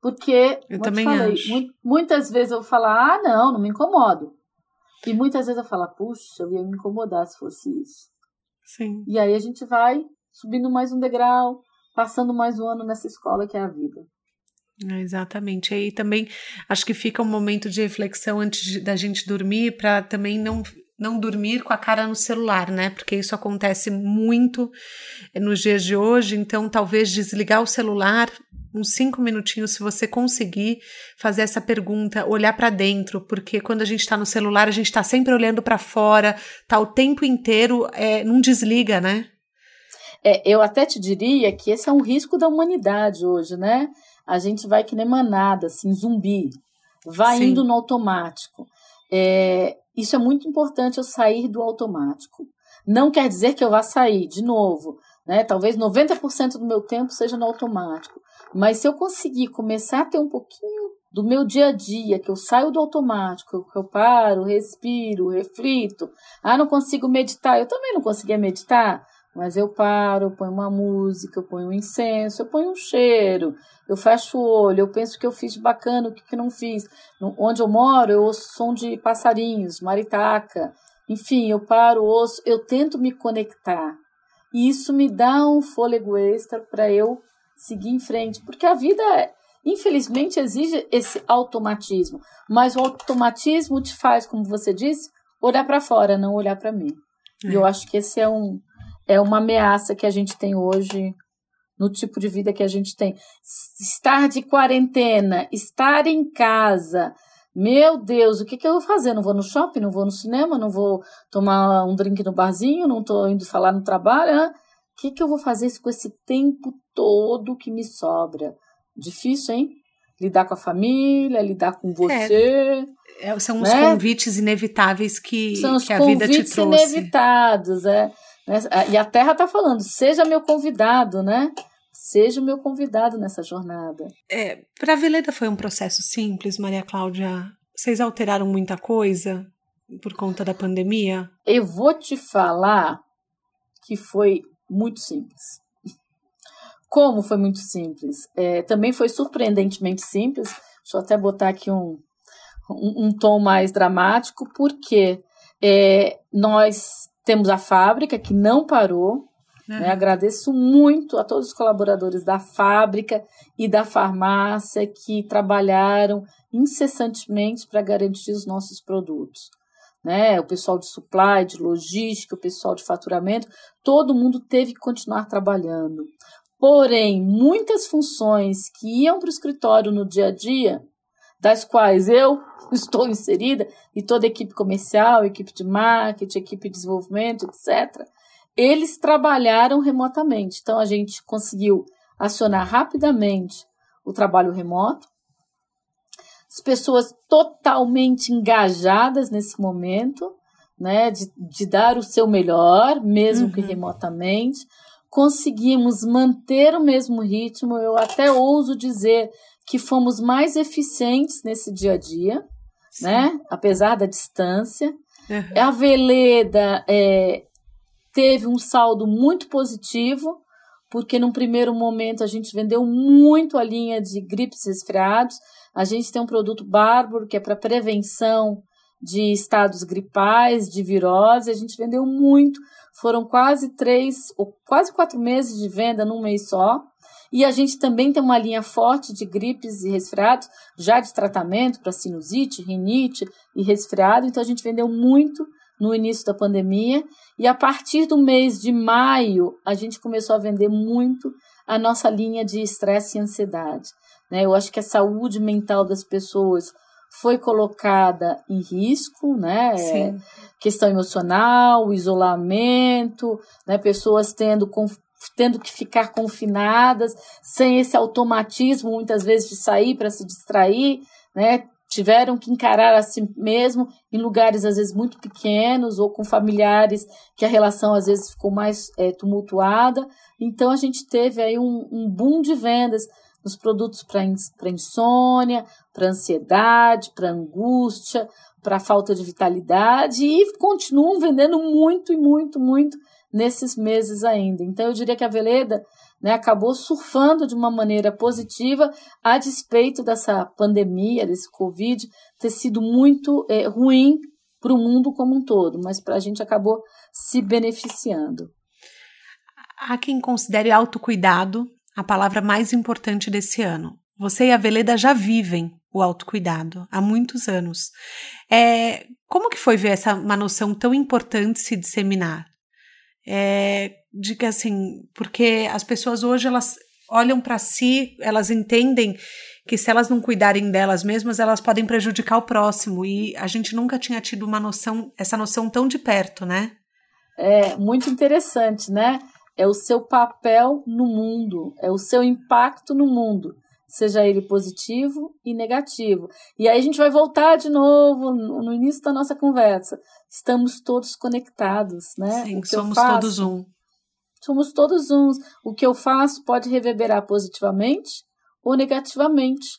porque eu também falei, acho. muitas vezes eu falar, ah, não, não me incomodo. E muitas vezes eu falo, puxa, eu ia me incomodar se fosse isso. Sim. E aí a gente vai subindo mais um degrau, passando mais um ano nessa escola que é a vida. É, exatamente. E aí também acho que fica um momento de reflexão antes de, da gente dormir para também não não dormir com a cara no celular, né? Porque isso acontece muito nos dias de hoje. Então, talvez desligar o celular uns cinco minutinhos, se você conseguir fazer essa pergunta, olhar para dentro, porque quando a gente está no celular, a gente está sempre olhando para fora, tá o tempo inteiro, é, não desliga, né? É, eu até te diria que esse é um risco da humanidade hoje, né? a gente vai que nem manada, assim, zumbi, vai Sim. indo no automático. É, isso é muito importante, eu sair do automático. Não quer dizer que eu vá sair, de novo, né? Talvez 90% do meu tempo seja no automático. Mas se eu conseguir começar a ter um pouquinho do meu dia a dia, que eu saio do automático, que eu paro, respiro, reflito. Ah, não consigo meditar. Eu também não conseguia meditar. Mas eu paro, eu ponho uma música, eu ponho um incenso, eu ponho um cheiro, eu fecho o olho, eu penso que eu fiz de bacana, o que, que não fiz. onde eu moro, eu ouço som de passarinhos, maritaca. Enfim, eu paro, ouço, eu tento me conectar. E isso me dá um fôlego extra para eu seguir em frente. Porque a vida, infelizmente, exige esse automatismo. Mas o automatismo te faz, como você disse, olhar para fora, não olhar para mim. É. E eu acho que esse é um é uma ameaça que a gente tem hoje no tipo de vida que a gente tem. Estar de quarentena, estar em casa. Meu Deus, o que, que eu vou fazer? Não vou no shopping, não vou no cinema, não vou tomar um drink no barzinho, não estou indo falar no trabalho. O que, que eu vou fazer com esse tempo todo que me sobra? Difícil, hein? Lidar com a família, lidar com você. É, é são né? os convites inevitáveis que, são que a vida te trouxe. São os convites inevitados, é. Né? E a Terra está falando: seja meu convidado, né? Seja o meu convidado nessa jornada. É, para a Veleda foi um processo simples, Maria Cláudia? Vocês alteraram muita coisa por conta da pandemia? Eu vou te falar que foi muito simples. Como foi muito simples? É, também foi surpreendentemente simples, Deixa eu até botar aqui um, um, um tom mais dramático, porque é, nós temos a fábrica que não parou. Uhum. Né? Agradeço muito a todos os colaboradores da fábrica e da farmácia que trabalharam incessantemente para garantir os nossos produtos. Né? O pessoal de supply, de logística, o pessoal de faturamento, todo mundo teve que continuar trabalhando. Porém, muitas funções que iam para o escritório no dia a dia, das quais eu [LAUGHS] estou inserida, e toda a equipe comercial, equipe de marketing, equipe de desenvolvimento, etc., eles trabalharam remotamente. Então, a gente conseguiu acionar rapidamente o trabalho remoto, as pessoas totalmente engajadas nesse momento, né, de, de dar o seu melhor, mesmo uhum. que remotamente. Conseguimos manter o mesmo ritmo, eu até ouso dizer que fomos mais eficientes nesse dia a dia, Sim. né, apesar da distância. Uhum. A Veleda é, teve um saldo muito positivo, porque num primeiro momento a gente vendeu muito a linha de gripes resfriados. A gente tem um produto bárbaro que é para prevenção de estados gripais, de virose. A gente vendeu muito. Foram quase três ou quase quatro meses de venda num mês só. E a gente também tem uma linha forte de gripes e resfriados, já de tratamento para sinusite, rinite e resfriado. Então a gente vendeu muito no início da pandemia, e a partir do mês de maio, a gente começou a vender muito a nossa linha de estresse e ansiedade. Né? Eu acho que a saúde mental das pessoas foi colocada em risco, né? Sim. questão emocional, isolamento, né? pessoas tendo, tendo que ficar confinadas, sem esse automatismo, muitas vezes, de sair para se distrair, né? tiveram que encarar a si mesmo em lugares às vezes muito pequenos ou com familiares que a relação às vezes ficou mais é, tumultuada. Então a gente teve aí um, um boom de vendas nos produtos para insônia, para ansiedade, para angústia, para falta de vitalidade e continuam vendendo muito e muito, muito nesses meses ainda. Então eu diria que a Veleda né, acabou surfando de uma maneira positiva, a despeito dessa pandemia, desse Covid, ter sido muito é, ruim para o mundo como um todo, mas para a gente acabou se beneficiando. Há quem considere autocuidado a palavra mais importante desse ano. Você e a Veleda já vivem o autocuidado há muitos anos. É, como que foi ver essa uma noção tão importante se disseminar? É, de que assim, porque as pessoas hoje elas olham para si, elas entendem que se elas não cuidarem delas mesmas, elas podem prejudicar o próximo e a gente nunca tinha tido uma noção, essa noção tão de perto, né? É muito interessante, né? É o seu papel no mundo, é o seu impacto no mundo, seja ele positivo e negativo. E aí a gente vai voltar de novo no início da nossa conversa. Estamos todos conectados, né? Sim, somos faço, todos um somos todos uns. O que eu faço pode reverberar positivamente ou negativamente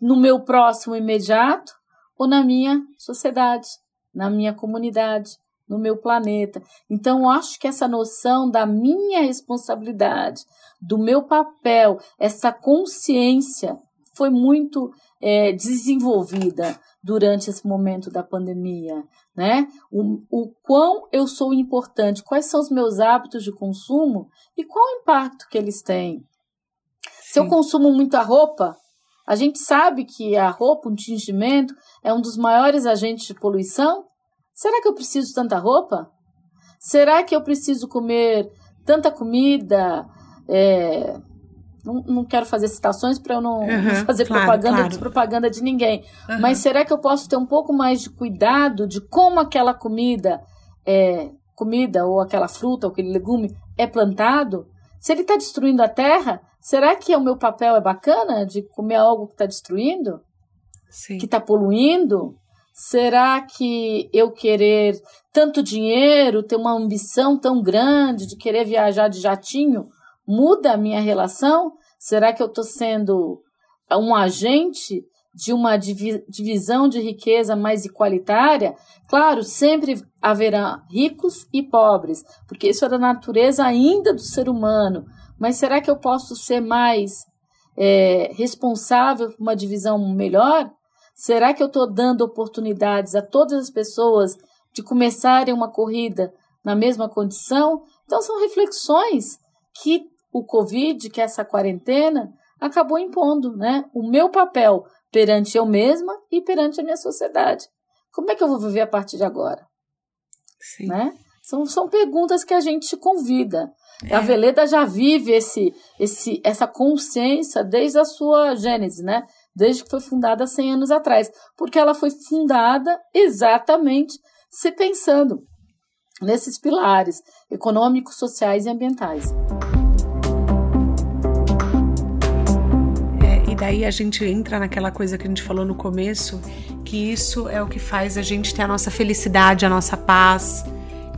no meu próximo imediato ou na minha sociedade, na minha comunidade, no meu planeta. Então, eu acho que essa noção da minha responsabilidade, do meu papel, essa consciência foi muito é, desenvolvida durante esse momento da pandemia, né? O, o quão eu sou importante, quais são os meus hábitos de consumo e qual o impacto que eles têm. Sim. Se eu consumo muita roupa, a gente sabe que a roupa, um tingimento, é um dos maiores agentes de poluição. Será que eu preciso de tanta roupa? Será que eu preciso comer tanta comida? É, não, não quero fazer citações para eu não, uhum, [LAUGHS] fazer claro, propaganda claro. propaganda de ninguém. Uhum. Mas será que eu posso ter um pouco mais de cuidado de como aquela comida é comida ou aquela fruta ou aquele legume é plantado? Se ele está destruindo a terra, será que o meu papel é bacana de comer algo que está destruindo? Sim. Que está poluindo? Será que eu querer tanto dinheiro, ter uma ambição tão grande de querer viajar de jatinho, muda a minha relação? Será que eu estou sendo um agente de uma divisão de riqueza mais igualitária? Claro, sempre haverá ricos e pobres, porque isso é da natureza ainda do ser humano. Mas será que eu posso ser mais é, responsável por uma divisão melhor? Será que eu estou dando oportunidades a todas as pessoas de começarem uma corrida na mesma condição? Então, são reflexões que o Covid, que essa quarentena, acabou impondo, né? O meu papel perante eu mesma e perante a minha sociedade. Como é que eu vou viver a partir de agora? Sim. Né? São, são perguntas que a gente convida. É. A Veleda já vive esse, esse, essa consciência desde a sua gênese, né? Desde que foi fundada 100 anos atrás. Porque ela foi fundada exatamente se pensando nesses pilares econômicos, sociais e ambientais. É, e daí a gente entra naquela coisa que a gente falou no começo, que isso é o que faz a gente ter a nossa felicidade, a nossa paz,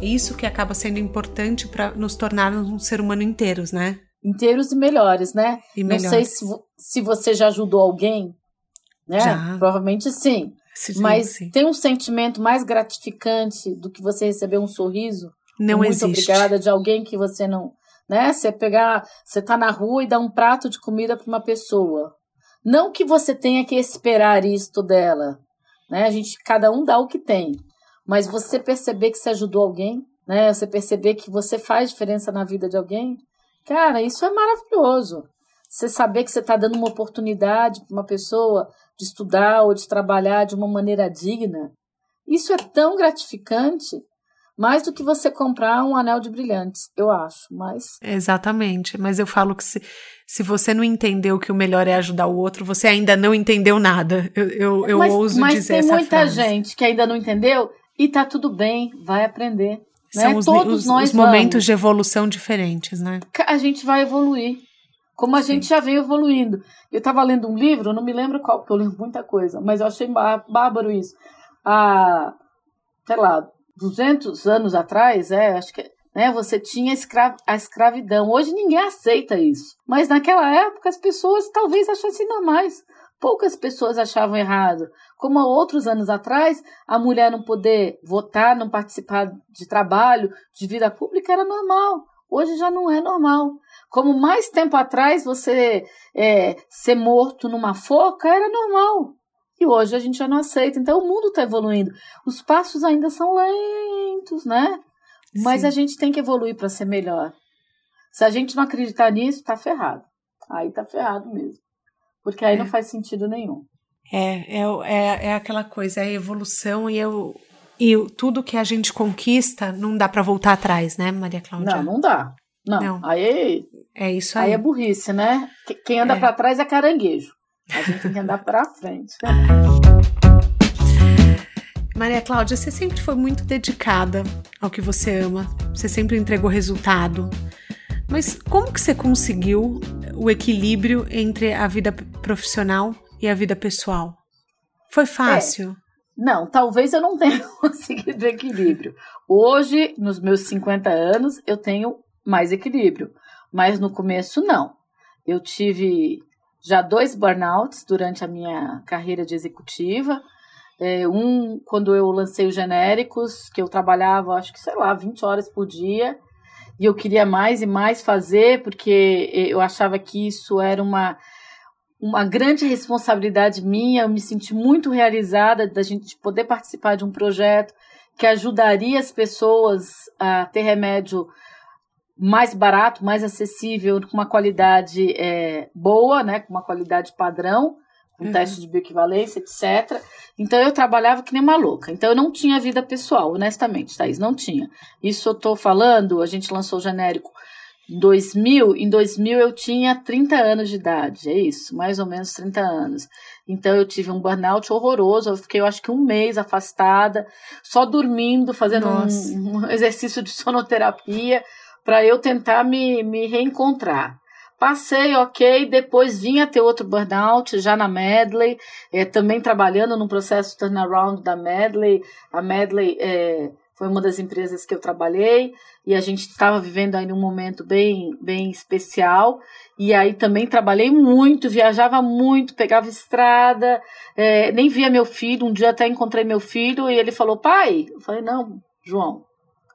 isso que acaba sendo importante para nos tornar um ser humano inteiros, né? Inteiros e melhores, né? E melhores. Não sei se, se você já ajudou alguém, né? Já. Provavelmente sim. sim Mas sim. tem um sentimento mais gratificante do que você receber um sorriso? Não muito existe. Muito obrigada de alguém que você não, né? Você pegar, você tá na rua e dá um prato de comida para uma pessoa. Não que você tenha que esperar isto dela, né? A gente cada um dá o que tem. Mas você perceber que você ajudou alguém, né? Você perceber que você faz diferença na vida de alguém, cara, isso é maravilhoso. Você saber que você está dando uma oportunidade para uma pessoa de estudar ou de trabalhar de uma maneira digna, isso é tão gratificante, mais do que você comprar um anel de brilhantes, eu acho. Mas exatamente. Mas eu falo que se, se você não entendeu que o melhor é ajudar o outro, você ainda não entendeu nada. Eu, eu, eu mas, ouso mas dizer essa frase. Mas tem muita gente que ainda não entendeu e tá tudo bem, vai aprender. Né? São os, Todos os, nós os momentos de evolução diferentes, né? A gente vai evoluir. Como a Sim. gente já vem evoluindo. Eu estava lendo um livro, não me lembro qual, porque eu lembro muita coisa, mas eu achei bárbaro isso. Há, sei lá, 200 anos atrás, é, acho que né, você tinha a escravidão. Hoje ninguém aceita isso. Mas naquela época as pessoas talvez achassem normais poucas pessoas achavam errado. Como há outros anos atrás, a mulher não poder votar, não participar de trabalho, de vida pública era normal. Hoje já não é normal. Como mais tempo atrás você é, ser morto numa foca era normal. E hoje a gente já não aceita. Então o mundo está evoluindo. Os passos ainda são lentos, né? Mas Sim. a gente tem que evoluir para ser melhor. Se a gente não acreditar nisso, está ferrado. Aí está ferrado mesmo. Porque aí é. não faz sentido nenhum. É, é, é, é aquela coisa, é a evolução e eu. E tudo que a gente conquista não dá para voltar atrás, né, Maria Cláudia? Não, não dá. Não. não. Aí é isso aí. Aí é burrice, né? Quem anda é. para trás é caranguejo. A gente tem que andar para frente. Maria Cláudia, você sempre foi muito dedicada ao que você ama. Você sempre entregou resultado. Mas como que você conseguiu o equilíbrio entre a vida profissional e a vida pessoal? Foi fácil? É. Não, talvez eu não [LAUGHS] tenha conseguido equilíbrio. Hoje, nos meus 50 anos, eu tenho mais equilíbrio, mas no começo não. Eu tive já dois burnouts durante a minha carreira de executiva. É, um, quando eu lancei os genéricos, que eu trabalhava, acho que, sei lá, 20 horas por dia, e eu queria mais e mais fazer, porque eu achava que isso era uma, uma grande responsabilidade minha. Eu me senti muito realizada da gente poder participar de um projeto que ajudaria as pessoas a ter remédio mais barato, mais acessível, com uma qualidade é, boa, né, com uma qualidade padrão, com uhum. teste de bioequivalência, etc. Então eu trabalhava que nem uma louca. Então eu não tinha vida pessoal, honestamente, Thaís, não tinha. Isso eu tô falando, a gente lançou o genérico em 2000. Em 2000 eu tinha 30 anos de idade, é isso, mais ou menos 30 anos. Então eu tive um burnout horroroso, eu fiquei eu acho que um mês afastada, só dormindo, fazendo um, um exercício de sonoterapia para eu tentar me, me reencontrar. Passei, ok, depois vinha ter outro burnout já na Medley, é, também trabalhando no processo turnaround da Medley. A Medley é, foi uma das empresas que eu trabalhei e a gente estava vivendo aí um momento bem, bem especial. E aí também trabalhei muito, viajava muito, pegava estrada, é, nem via meu filho. Um dia até encontrei meu filho e ele falou: pai, eu falei: não, João,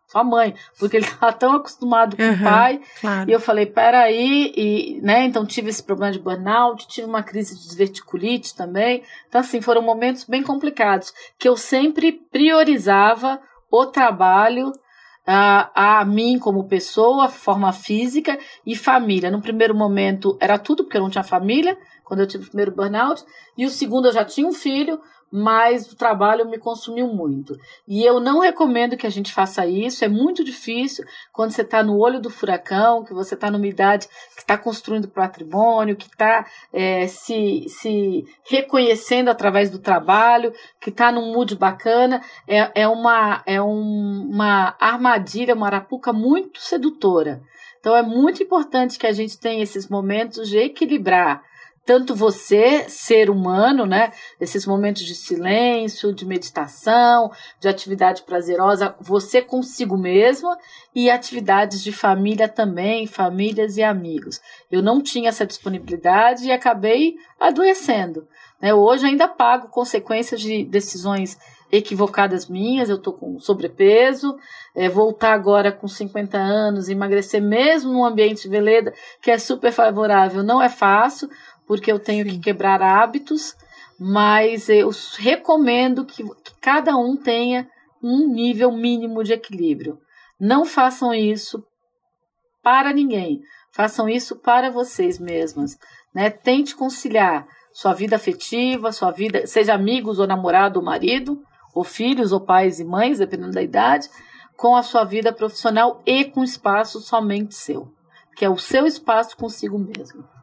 sua mãe, porque ele estava tão acostumado com uhum, o pai. Claro. E eu falei, peraí, e, né? Então tive esse problema de burnout, tive uma crise de desverticulite também. Então, assim, foram momentos bem complicados, que eu sempre priorizava o trabalho a, a mim como pessoa, forma física e família. No primeiro momento era tudo, porque eu não tinha família, quando eu tive o primeiro burnout, e o segundo eu já tinha um filho, mas o trabalho me consumiu muito. E eu não recomendo que a gente faça isso, é muito difícil quando você está no olho do furacão, que você está numa idade que está construindo patrimônio, que está é, se, se reconhecendo através do trabalho, que está num mood bacana. É, é, uma, é um, uma armadilha, uma arapuca muito sedutora. Então é muito importante que a gente tenha esses momentos de equilibrar tanto você, ser humano, né? Esses momentos de silêncio, de meditação, de atividade prazerosa, você consigo mesma e atividades de família também, famílias e amigos. Eu não tinha essa disponibilidade e acabei adoecendo. Né? Hoje ainda pago consequências de decisões equivocadas minhas, eu tô com sobrepeso, é, voltar agora com 50 anos, emagrecer mesmo num ambiente veleda que é super favorável, não é fácil, porque eu tenho que quebrar hábitos, mas eu recomendo que, que cada um tenha um nível mínimo de equilíbrio. Não façam isso para ninguém, façam isso para vocês mesmas. Né? Tente conciliar sua vida afetiva, sua vida, seja amigos ou namorado ou marido, ou filhos ou pais e mães, dependendo da idade, com a sua vida profissional e com espaço somente seu, que é o seu espaço consigo mesmo.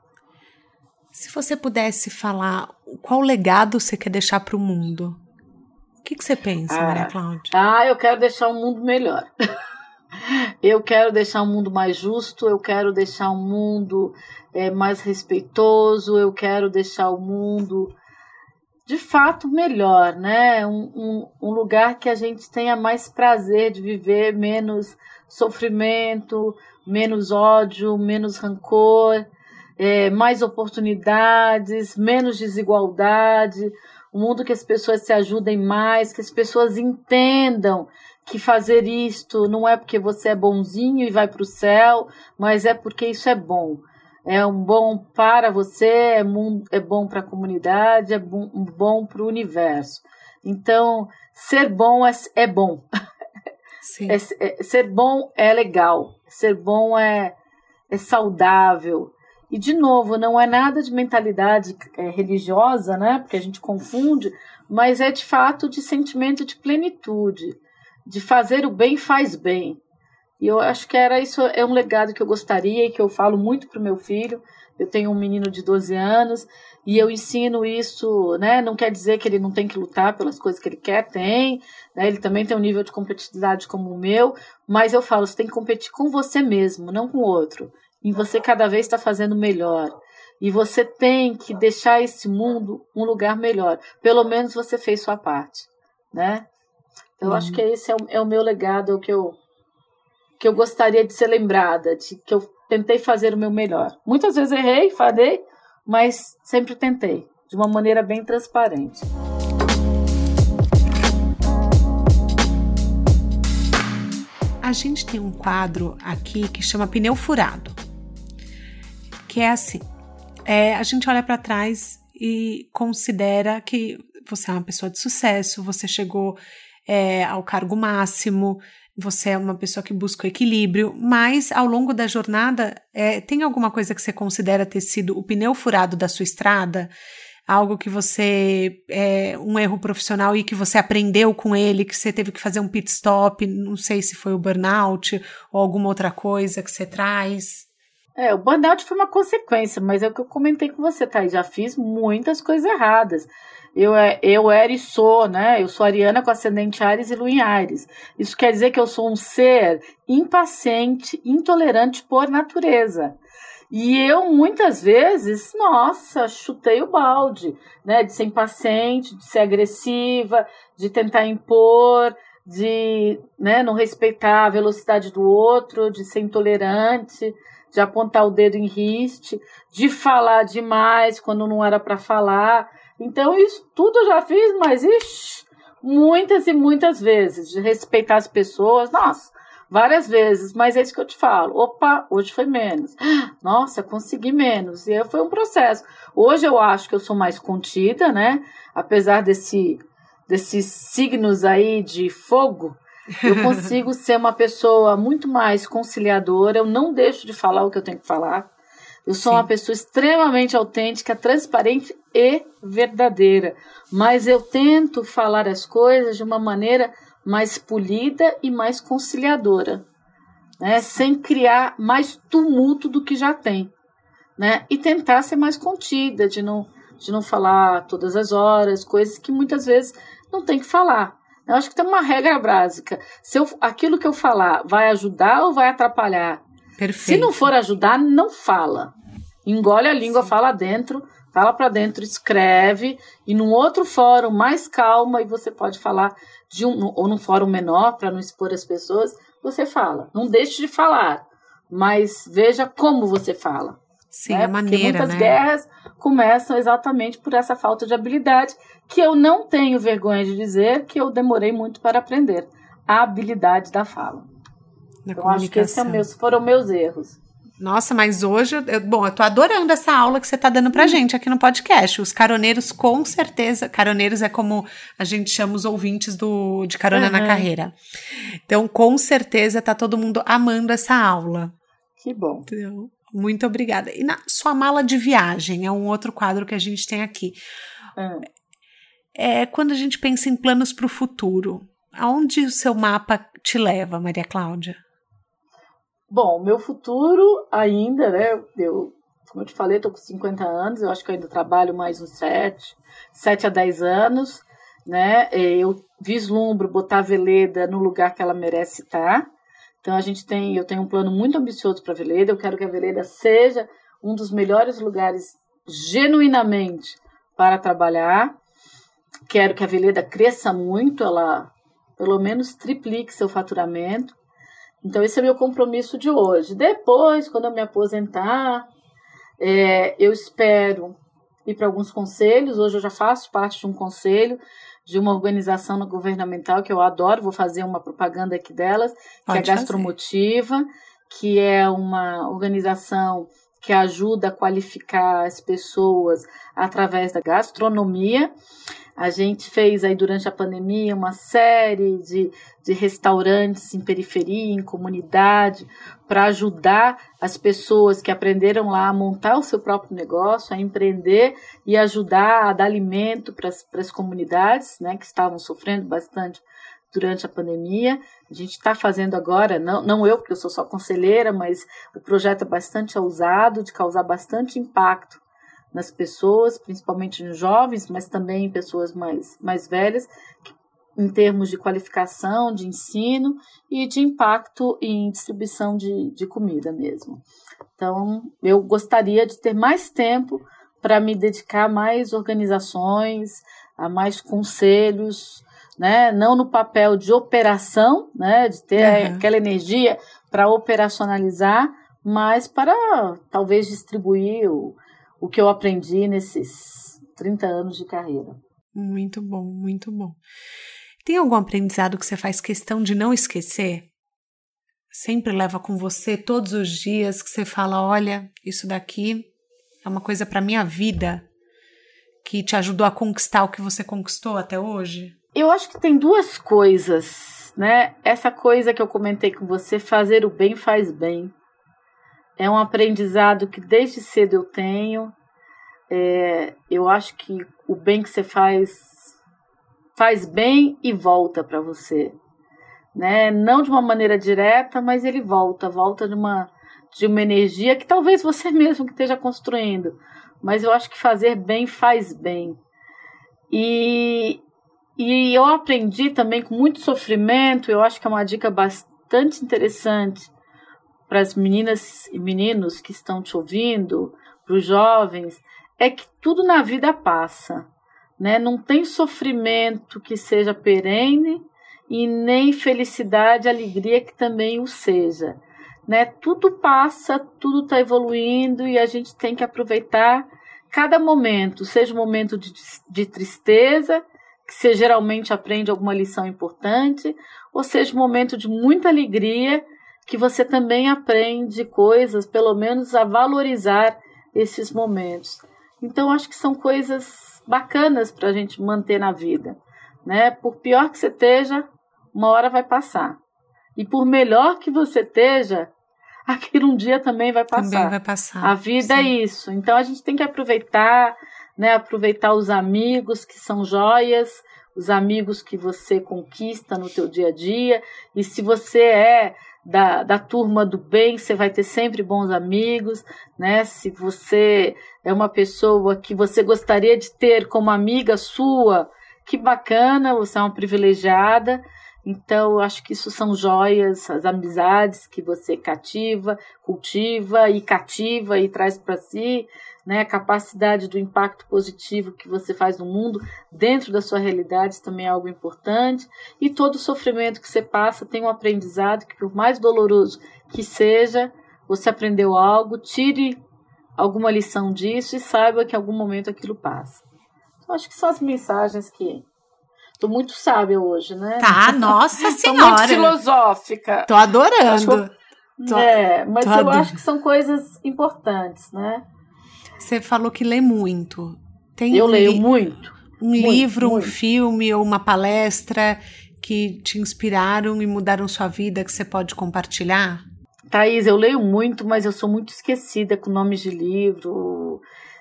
Se você pudesse falar qual legado você quer deixar para o mundo, o que, que você pensa, ah, Maria Cláudia? Ah, eu quero deixar um mundo melhor. [LAUGHS] eu quero deixar um mundo mais justo, eu quero deixar um mundo é, mais respeitoso, eu quero deixar o mundo de fato melhor, né? Um, um, um lugar que a gente tenha mais prazer de viver, menos sofrimento, menos ódio, menos rancor é, mais oportunidades, menos desigualdade, um mundo que as pessoas se ajudem mais, que as pessoas entendam que fazer isto não é porque você é bonzinho e vai para o céu, mas é porque isso é bom. É um bom para você, é, é bom para a comunidade, é bom, bom para o universo. Então, ser bom é, é bom. É, é, ser bom é legal. Ser bom é, é saudável. E, de novo, não é nada de mentalidade é, religiosa, né? Porque a gente confunde, mas é de fato de sentimento de plenitude, de fazer o bem faz bem. E eu acho que era isso, é um legado que eu gostaria e que eu falo muito para o meu filho. Eu tenho um menino de 12 anos e eu ensino isso, né? Não quer dizer que ele não tem que lutar pelas coisas que ele quer, tem, né? Ele também tem um nível de competitividade como o meu, mas eu falo, você tem que competir com você mesmo, não com o outro e você cada vez está fazendo melhor. E você tem que deixar esse mundo um lugar melhor. Pelo menos você fez sua parte, né? Então, uhum. acho que esse é o, é o meu legado, é o que eu, que eu gostaria de ser lembrada, de que eu tentei fazer o meu melhor. Muitas vezes errei, falei, mas sempre tentei, de uma maneira bem transparente. A gente tem um quadro aqui que chama Pneu Furado que é a gente olha para trás e considera que você é uma pessoa de sucesso, você chegou é, ao cargo máximo, você é uma pessoa que busca o equilíbrio, mas ao longo da jornada, é, tem alguma coisa que você considera ter sido o pneu furado da sua estrada? Algo que você. É, um erro profissional e que você aprendeu com ele, que você teve que fazer um pit stop, não sei se foi o burnout ou alguma outra coisa que você traz? É, o burnout foi uma consequência, mas é o que eu comentei com você, tá? Já fiz muitas coisas erradas. Eu, é, eu era e sou, né? Eu sou Ariana com ascendente Ares e Lua em Ares. Isso quer dizer que eu sou um ser impaciente, intolerante por natureza. E eu, muitas vezes, nossa, chutei o balde, né? De ser impaciente, de ser agressiva, de tentar impor, de né, não respeitar a velocidade do outro, de ser intolerante de apontar o dedo em riste, de falar demais quando não era para falar. Então, isso tudo eu já fiz, mas ixi, muitas e muitas vezes, de respeitar as pessoas. Nossa, várias vezes, mas é isso que eu te falo. Opa, hoje foi menos. Nossa, consegui menos. E foi um processo. Hoje eu acho que eu sou mais contida, né? Apesar desse, desses signos aí de fogo, eu consigo ser uma pessoa muito mais conciliadora. Eu não deixo de falar o que eu tenho que falar. Eu sou Sim. uma pessoa extremamente autêntica, transparente e verdadeira. Mas eu tento falar as coisas de uma maneira mais polida e mais conciliadora, né? sem criar mais tumulto do que já tem. Né? E tentar ser mais contida, de não, de não falar todas as horas, coisas que muitas vezes não tem que falar. Eu acho que tem uma regra básica. Se eu, aquilo que eu falar vai ajudar ou vai atrapalhar? Perfeito. Se não for ajudar, não fala. Engole a língua, Sim. fala dentro, fala para dentro, escreve, e num outro fórum mais calma, e você pode falar de um, ou num fórum menor, para não expor as pessoas, você fala. Não deixe de falar, mas veja como você fala. Sim, né? a maneira, Porque muitas né? guerras começam exatamente por essa falta de habilidade, que eu não tenho vergonha de dizer que eu demorei muito para aprender. A habilidade da fala. Da então, acho que esses é foram meus erros. Nossa, mas hoje, eu, bom, eu tô adorando essa aula que você tá dando pra hum. gente aqui no podcast. Os caroneiros, com certeza, caroneiros é como a gente chama os ouvintes do, de Carona uhum. na Carreira. Então, com certeza, tá todo mundo amando essa aula. Que bom. Então, muito obrigada. E na sua mala de viagem, é um outro quadro que a gente tem aqui. Uhum. É quando a gente pensa em planos para o futuro. Aonde o seu mapa te leva, Maria Cláudia? Bom, meu futuro ainda, né? Eu, como eu te falei, estou com 50 anos, eu acho que eu ainda trabalho mais uns 7, 7 a 10 anos, né? Eu vislumbro botar a Veleda no lugar que ela merece estar. Então a gente tem, eu tenho um plano muito ambicioso para Veleda, eu quero que a Veleda seja um dos melhores lugares genuinamente para trabalhar. Quero que a Veleda cresça muito, ela pelo menos triplique seu faturamento. Então, esse é meu compromisso de hoje. Depois, quando eu me aposentar, é, eu espero ir para alguns conselhos. Hoje eu já faço parte de um conselho de uma organização governamental que eu adoro, vou fazer uma propaganda aqui delas, Pode que é a Gastromotiva, fazer. que é uma organização que ajuda a qualificar as pessoas através da gastronomia. A gente fez aí durante a pandemia uma série de, de restaurantes em periferia, em comunidade, para ajudar as pessoas que aprenderam lá a montar o seu próprio negócio, a empreender e ajudar a dar alimento para as comunidades né, que estavam sofrendo bastante durante a pandemia. A gente está fazendo agora, não, não eu, porque eu sou só conselheira, mas o projeto é bastante ousado, de causar bastante impacto nas pessoas, principalmente nos jovens, mas também em pessoas mais, mais velhas, em termos de qualificação, de ensino e de impacto em distribuição de, de comida mesmo. Então, eu gostaria de ter mais tempo para me dedicar a mais organizações, a mais conselhos, né? não no papel de operação, né? de ter uhum. aquela energia para operacionalizar, mas para talvez distribuir o, o que eu aprendi nesses 30 anos de carreira. Muito bom, muito bom. Tem algum aprendizado que você faz questão de não esquecer? Sempre leva com você todos os dias que você fala: olha, isso daqui é uma coisa para minha vida que te ajudou a conquistar o que você conquistou até hoje? Eu acho que tem duas coisas, né? Essa coisa que eu comentei com você, fazer o bem faz bem. É um aprendizado que desde cedo eu tenho. É, eu acho que o bem que você faz faz bem e volta para você, né? Não de uma maneira direta, mas ele volta, volta de uma de uma energia que talvez você [LAUGHS] mesmo que esteja construindo, mas eu acho que fazer bem faz bem. E e eu aprendi também com muito sofrimento, eu acho que é uma dica bastante interessante para as meninas e meninos que estão te ouvindo, para os jovens, é que tudo na vida passa, né? Não tem sofrimento que seja perene e nem felicidade, alegria que também o seja, né? Tudo passa, tudo está evoluindo e a gente tem que aproveitar cada momento, seja um momento de, de tristeza, que você geralmente aprende alguma lição importante, ou seja, um momento de muita alegria que você também aprende coisas, pelo menos a valorizar esses momentos. Então, acho que são coisas bacanas para a gente manter na vida. Né? Por pior que você esteja, uma hora vai passar. E por melhor que você esteja, [LAUGHS] aquilo um dia também vai passar. Também vai passar. A vida é sim. é isso. Então a gente tem que aproveitar, né? Aproveitar os amigos que são joias, os amigos que você conquista no teu dia a dia. E se você é da, da turma do bem, você vai ter sempre bons amigos, né? Se você é uma pessoa que você gostaria de ter como amiga sua, que bacana, você é uma privilegiada. Então, eu acho que isso são joias, as amizades que você cativa, cultiva e cativa e traz para si, né? A capacidade do impacto positivo que você faz no mundo dentro da sua realidade também é algo importante. E todo sofrimento que você passa tem um aprendizado que, por mais doloroso que seja, você aprendeu algo, tire alguma lição disso e saiba que em algum momento aquilo passa. Então, acho que são as mensagens que Tô muito sábia hoje, né? Tá, nossa senhora. [LAUGHS] Tô muito filosófica. Tô adorando. Tô, é, mas eu adorando. acho que são coisas importantes, né? Você falou que lê muito. Tem eu leio muito. Um muito, livro, muito. um filme ou uma palestra que te inspiraram e mudaram sua vida que você pode compartilhar? Thaís, eu leio muito, mas eu sou muito esquecida com nomes de livro.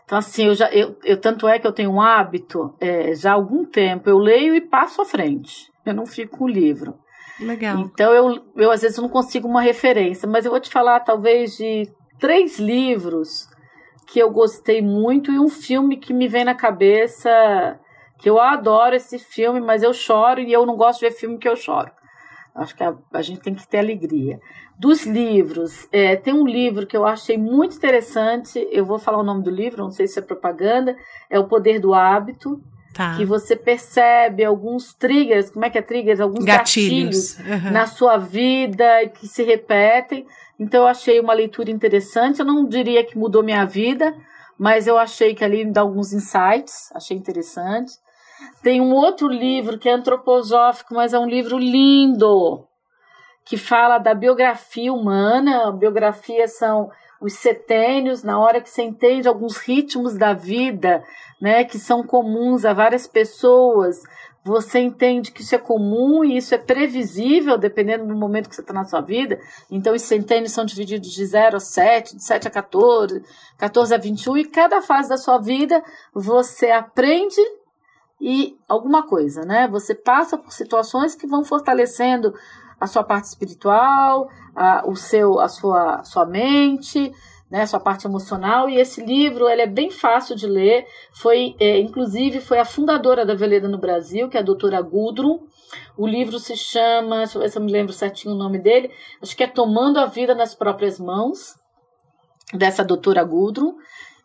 Então, assim, eu já, eu, eu tanto é que eu tenho um hábito, é, já há algum tempo, eu leio e passo à frente. Eu não fico com o livro. Legal. Então, eu, eu às vezes não consigo uma referência, mas eu vou te falar talvez de três livros que eu gostei muito e um filme que me vem na cabeça, que eu adoro esse filme, mas eu choro e eu não gosto de ver filme que eu choro. Acho que a, a gente tem que ter alegria. Dos livros, é, tem um livro que eu achei muito interessante. Eu vou falar o nome do livro, não sei se é propaganda. É O Poder do Hábito. Tá. Que você percebe alguns triggers, como é que é triggers? Alguns gatilhos, gatilhos uhum. na sua vida que se repetem. Então eu achei uma leitura interessante. Eu não diria que mudou minha vida, mas eu achei que ali me dá alguns insights, achei interessante. Tem um outro livro que é antroposófico, mas é um livro lindo, que fala da biografia humana. Biografias são os setênios, na hora que você entende alguns ritmos da vida, né, que são comuns a várias pessoas. Você entende que isso é comum e isso é previsível, dependendo do momento que você está na sua vida. Então, os centênios são divididos de 0 a 7, de 7 a 14, 14 a 21, e cada fase da sua vida você aprende e alguma coisa, né? Você passa por situações que vão fortalecendo a sua parte espiritual, a, o seu, a sua, sua mente, né, sua parte emocional. E esse livro ele é bem fácil de ler. Foi, é, inclusive, foi a fundadora da Veleda no Brasil, que é a doutora Gudrun. O livro se chama, se eu me lembro certinho o nome dele, acho que é Tomando a Vida nas Próprias Mãos, dessa doutora Gudrun.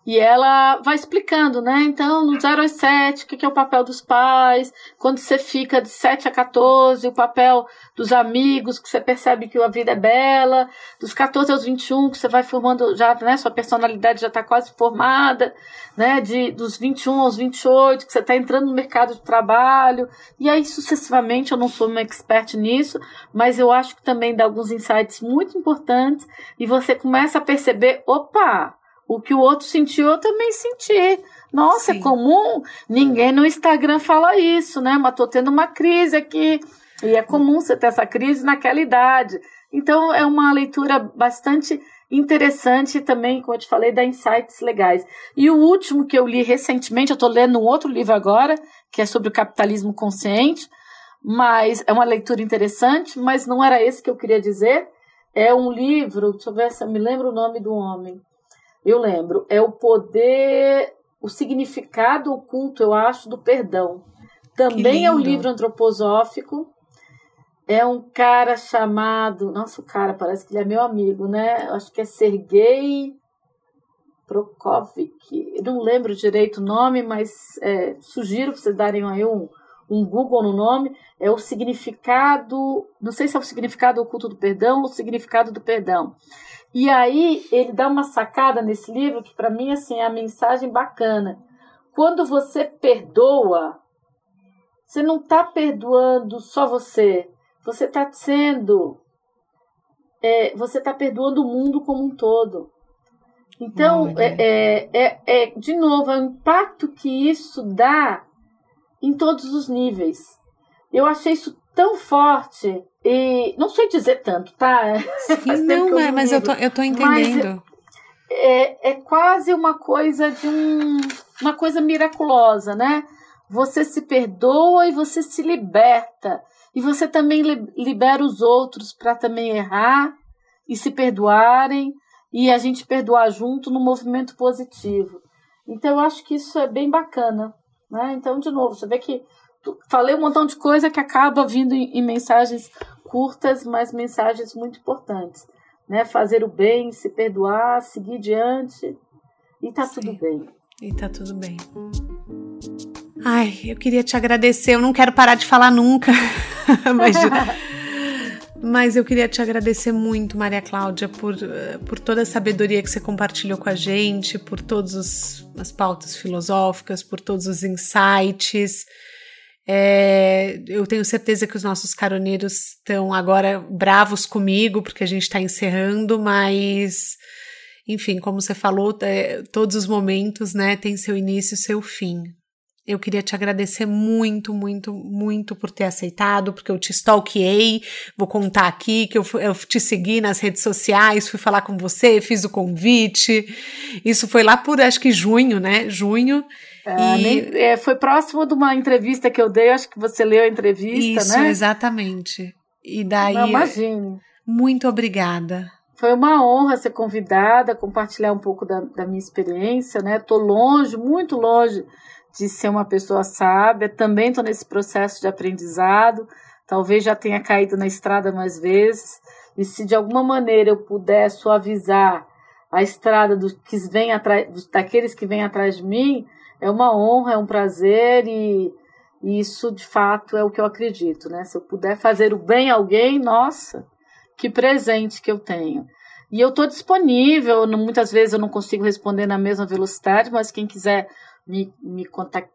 E ela vai explicando, né? Então, no 0 aos 7, o que é o papel dos pais? Quando você fica de 7 a 14, o papel dos amigos, que você percebe que a vida é bela. Dos 14 aos 21, que você vai formando já, né? Sua personalidade já está quase formada, né? De, dos 21 aos 28, que você está entrando no mercado de trabalho. E aí, sucessivamente, eu não sou uma expert nisso, mas eu acho que também dá alguns insights muito importantes. E você começa a perceber, opa! O que o outro sentiu, eu também senti. Nossa, é Sim. é comum? Ninguém no Instagram fala isso, né? Mas tô tendo uma crise aqui. E é comum você ter essa crise naquela idade. Então, é uma leitura bastante interessante também, como eu te falei, dá insights legais. E o último que eu li recentemente, eu estou lendo um outro livro agora, que é sobre o capitalismo consciente, mas é uma leitura interessante, mas não era esse que eu queria dizer. É um livro, deixa eu ver se eu me lembro o nome do homem. Eu lembro, é o poder, o significado oculto, eu acho, do perdão. Também é um livro antroposófico. É um cara chamado. Nossa, o cara parece que ele é meu amigo, né? Acho que é Sergei Prokofiev. Eu não lembro direito o nome, mas é, sugiro que vocês darem aí um, um Google no nome. É o significado. Não sei se é o significado oculto do perdão ou o significado do perdão. E aí ele dá uma sacada nesse livro que para mim assim é a mensagem bacana. Quando você perdoa, você não está perdoando só você. Você está sendo. É, você está perdoando o mundo como um todo. Então, é, é, é, é, de novo, é o impacto que isso dá em todos os níveis. Eu achei isso tão forte e não sei dizer tanto, tá? [LAUGHS] Sim, não, mas, mas eu tô, eu tô entendendo. É, é quase uma coisa de um, uma coisa miraculosa, né? Você se perdoa e você se liberta. E você também libera os outros para também errar e se perdoarem e a gente perdoar junto no movimento positivo. Então eu acho que isso é bem bacana, né? Então de novo, você vê que falei um montão de coisa que acaba vindo em, em mensagens curtas, mas mensagens muito importantes, né? Fazer o bem, se perdoar, seguir diante e tá Sim. tudo bem. E tá tudo bem. Ai, eu queria te agradecer. Eu não quero parar de falar nunca, [LAUGHS] mas [LAUGHS] Mas eu queria te agradecer muito, Maria Cláudia, por, por toda a sabedoria que você compartilhou com a gente, por todas as pautas filosóficas, por todos os insights. É, eu tenho certeza que os nossos caroneiros estão agora bravos comigo, porque a gente está encerrando, mas, enfim, como você falou, é, todos os momentos né, têm seu início e seu fim. Eu queria te agradecer muito, muito, muito por ter aceitado, porque eu te stalkeei. Vou contar aqui que eu, eu te segui nas redes sociais, fui falar com você, fiz o convite. Isso foi lá por acho que junho, né? Junho. É, e... nem, é, foi próximo de uma entrevista que eu dei, acho que você leu a entrevista, Isso, né? Isso, exatamente. E daí. Não, imagine. Muito obrigada. Foi uma honra ser convidada, compartilhar um pouco da, da minha experiência, né? Tô longe, muito longe de ser uma pessoa sábia, também estou nesse processo de aprendizado, talvez já tenha caído na estrada mais vezes, e se de alguma maneira eu puder suavizar a estrada dos que vem atrás, daqueles que vêm atrás de mim, é uma honra, é um prazer e, isso de fato é o que eu acredito, né? Se eu puder fazer o bem a alguém, nossa, que presente que eu tenho. E eu estou disponível, muitas vezes eu não consigo responder na mesma velocidade, mas quem quiser me, me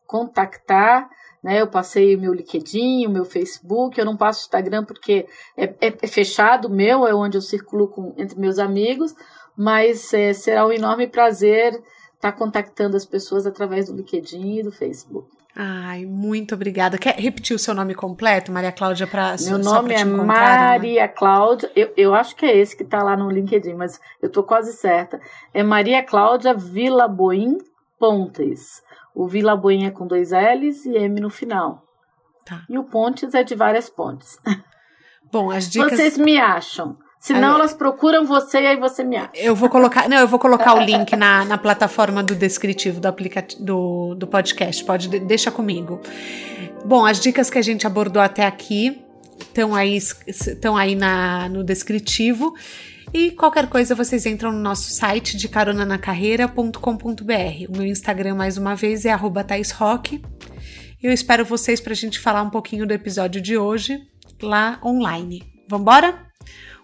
contactar, né? Eu passei o meu LinkedIn, o meu Facebook, eu não passo o Instagram porque é, é, é fechado meu, é onde eu circulo com, entre meus amigos, mas é, será um enorme prazer estar tá contactando as pessoas através do LinkedIn e do Facebook. Ai, muito obrigada. Quer repetir o seu nome completo, Maria Cláudia, para Meu nome é Maria Cláudia. Eu, eu acho que é esse que está lá no LinkedIn, mas eu estou quase certa. É Maria Cláudia Vila Boim Pontes. O Vila Boinha é com dois L's e M no final. Tá. E o Pontes é de várias pontes. [LAUGHS] Bom, as dicas. Vocês me acham. Senão aí, elas procuram você e aí você me acha. Eu vou colocar. Não, eu vou colocar o [LAUGHS] link na, na plataforma do descritivo do, aplicativo, do, do podcast. Pode, deixa comigo. Bom, as dicas que a gente abordou até aqui estão aí, estão aí na, no descritivo. E qualquer coisa vocês entram no nosso site de caronanacarreira.com.br. O meu Instagram, mais uma vez, é @taisrock. Eu espero vocês para a gente falar um pouquinho do episódio de hoje lá online. Vambora?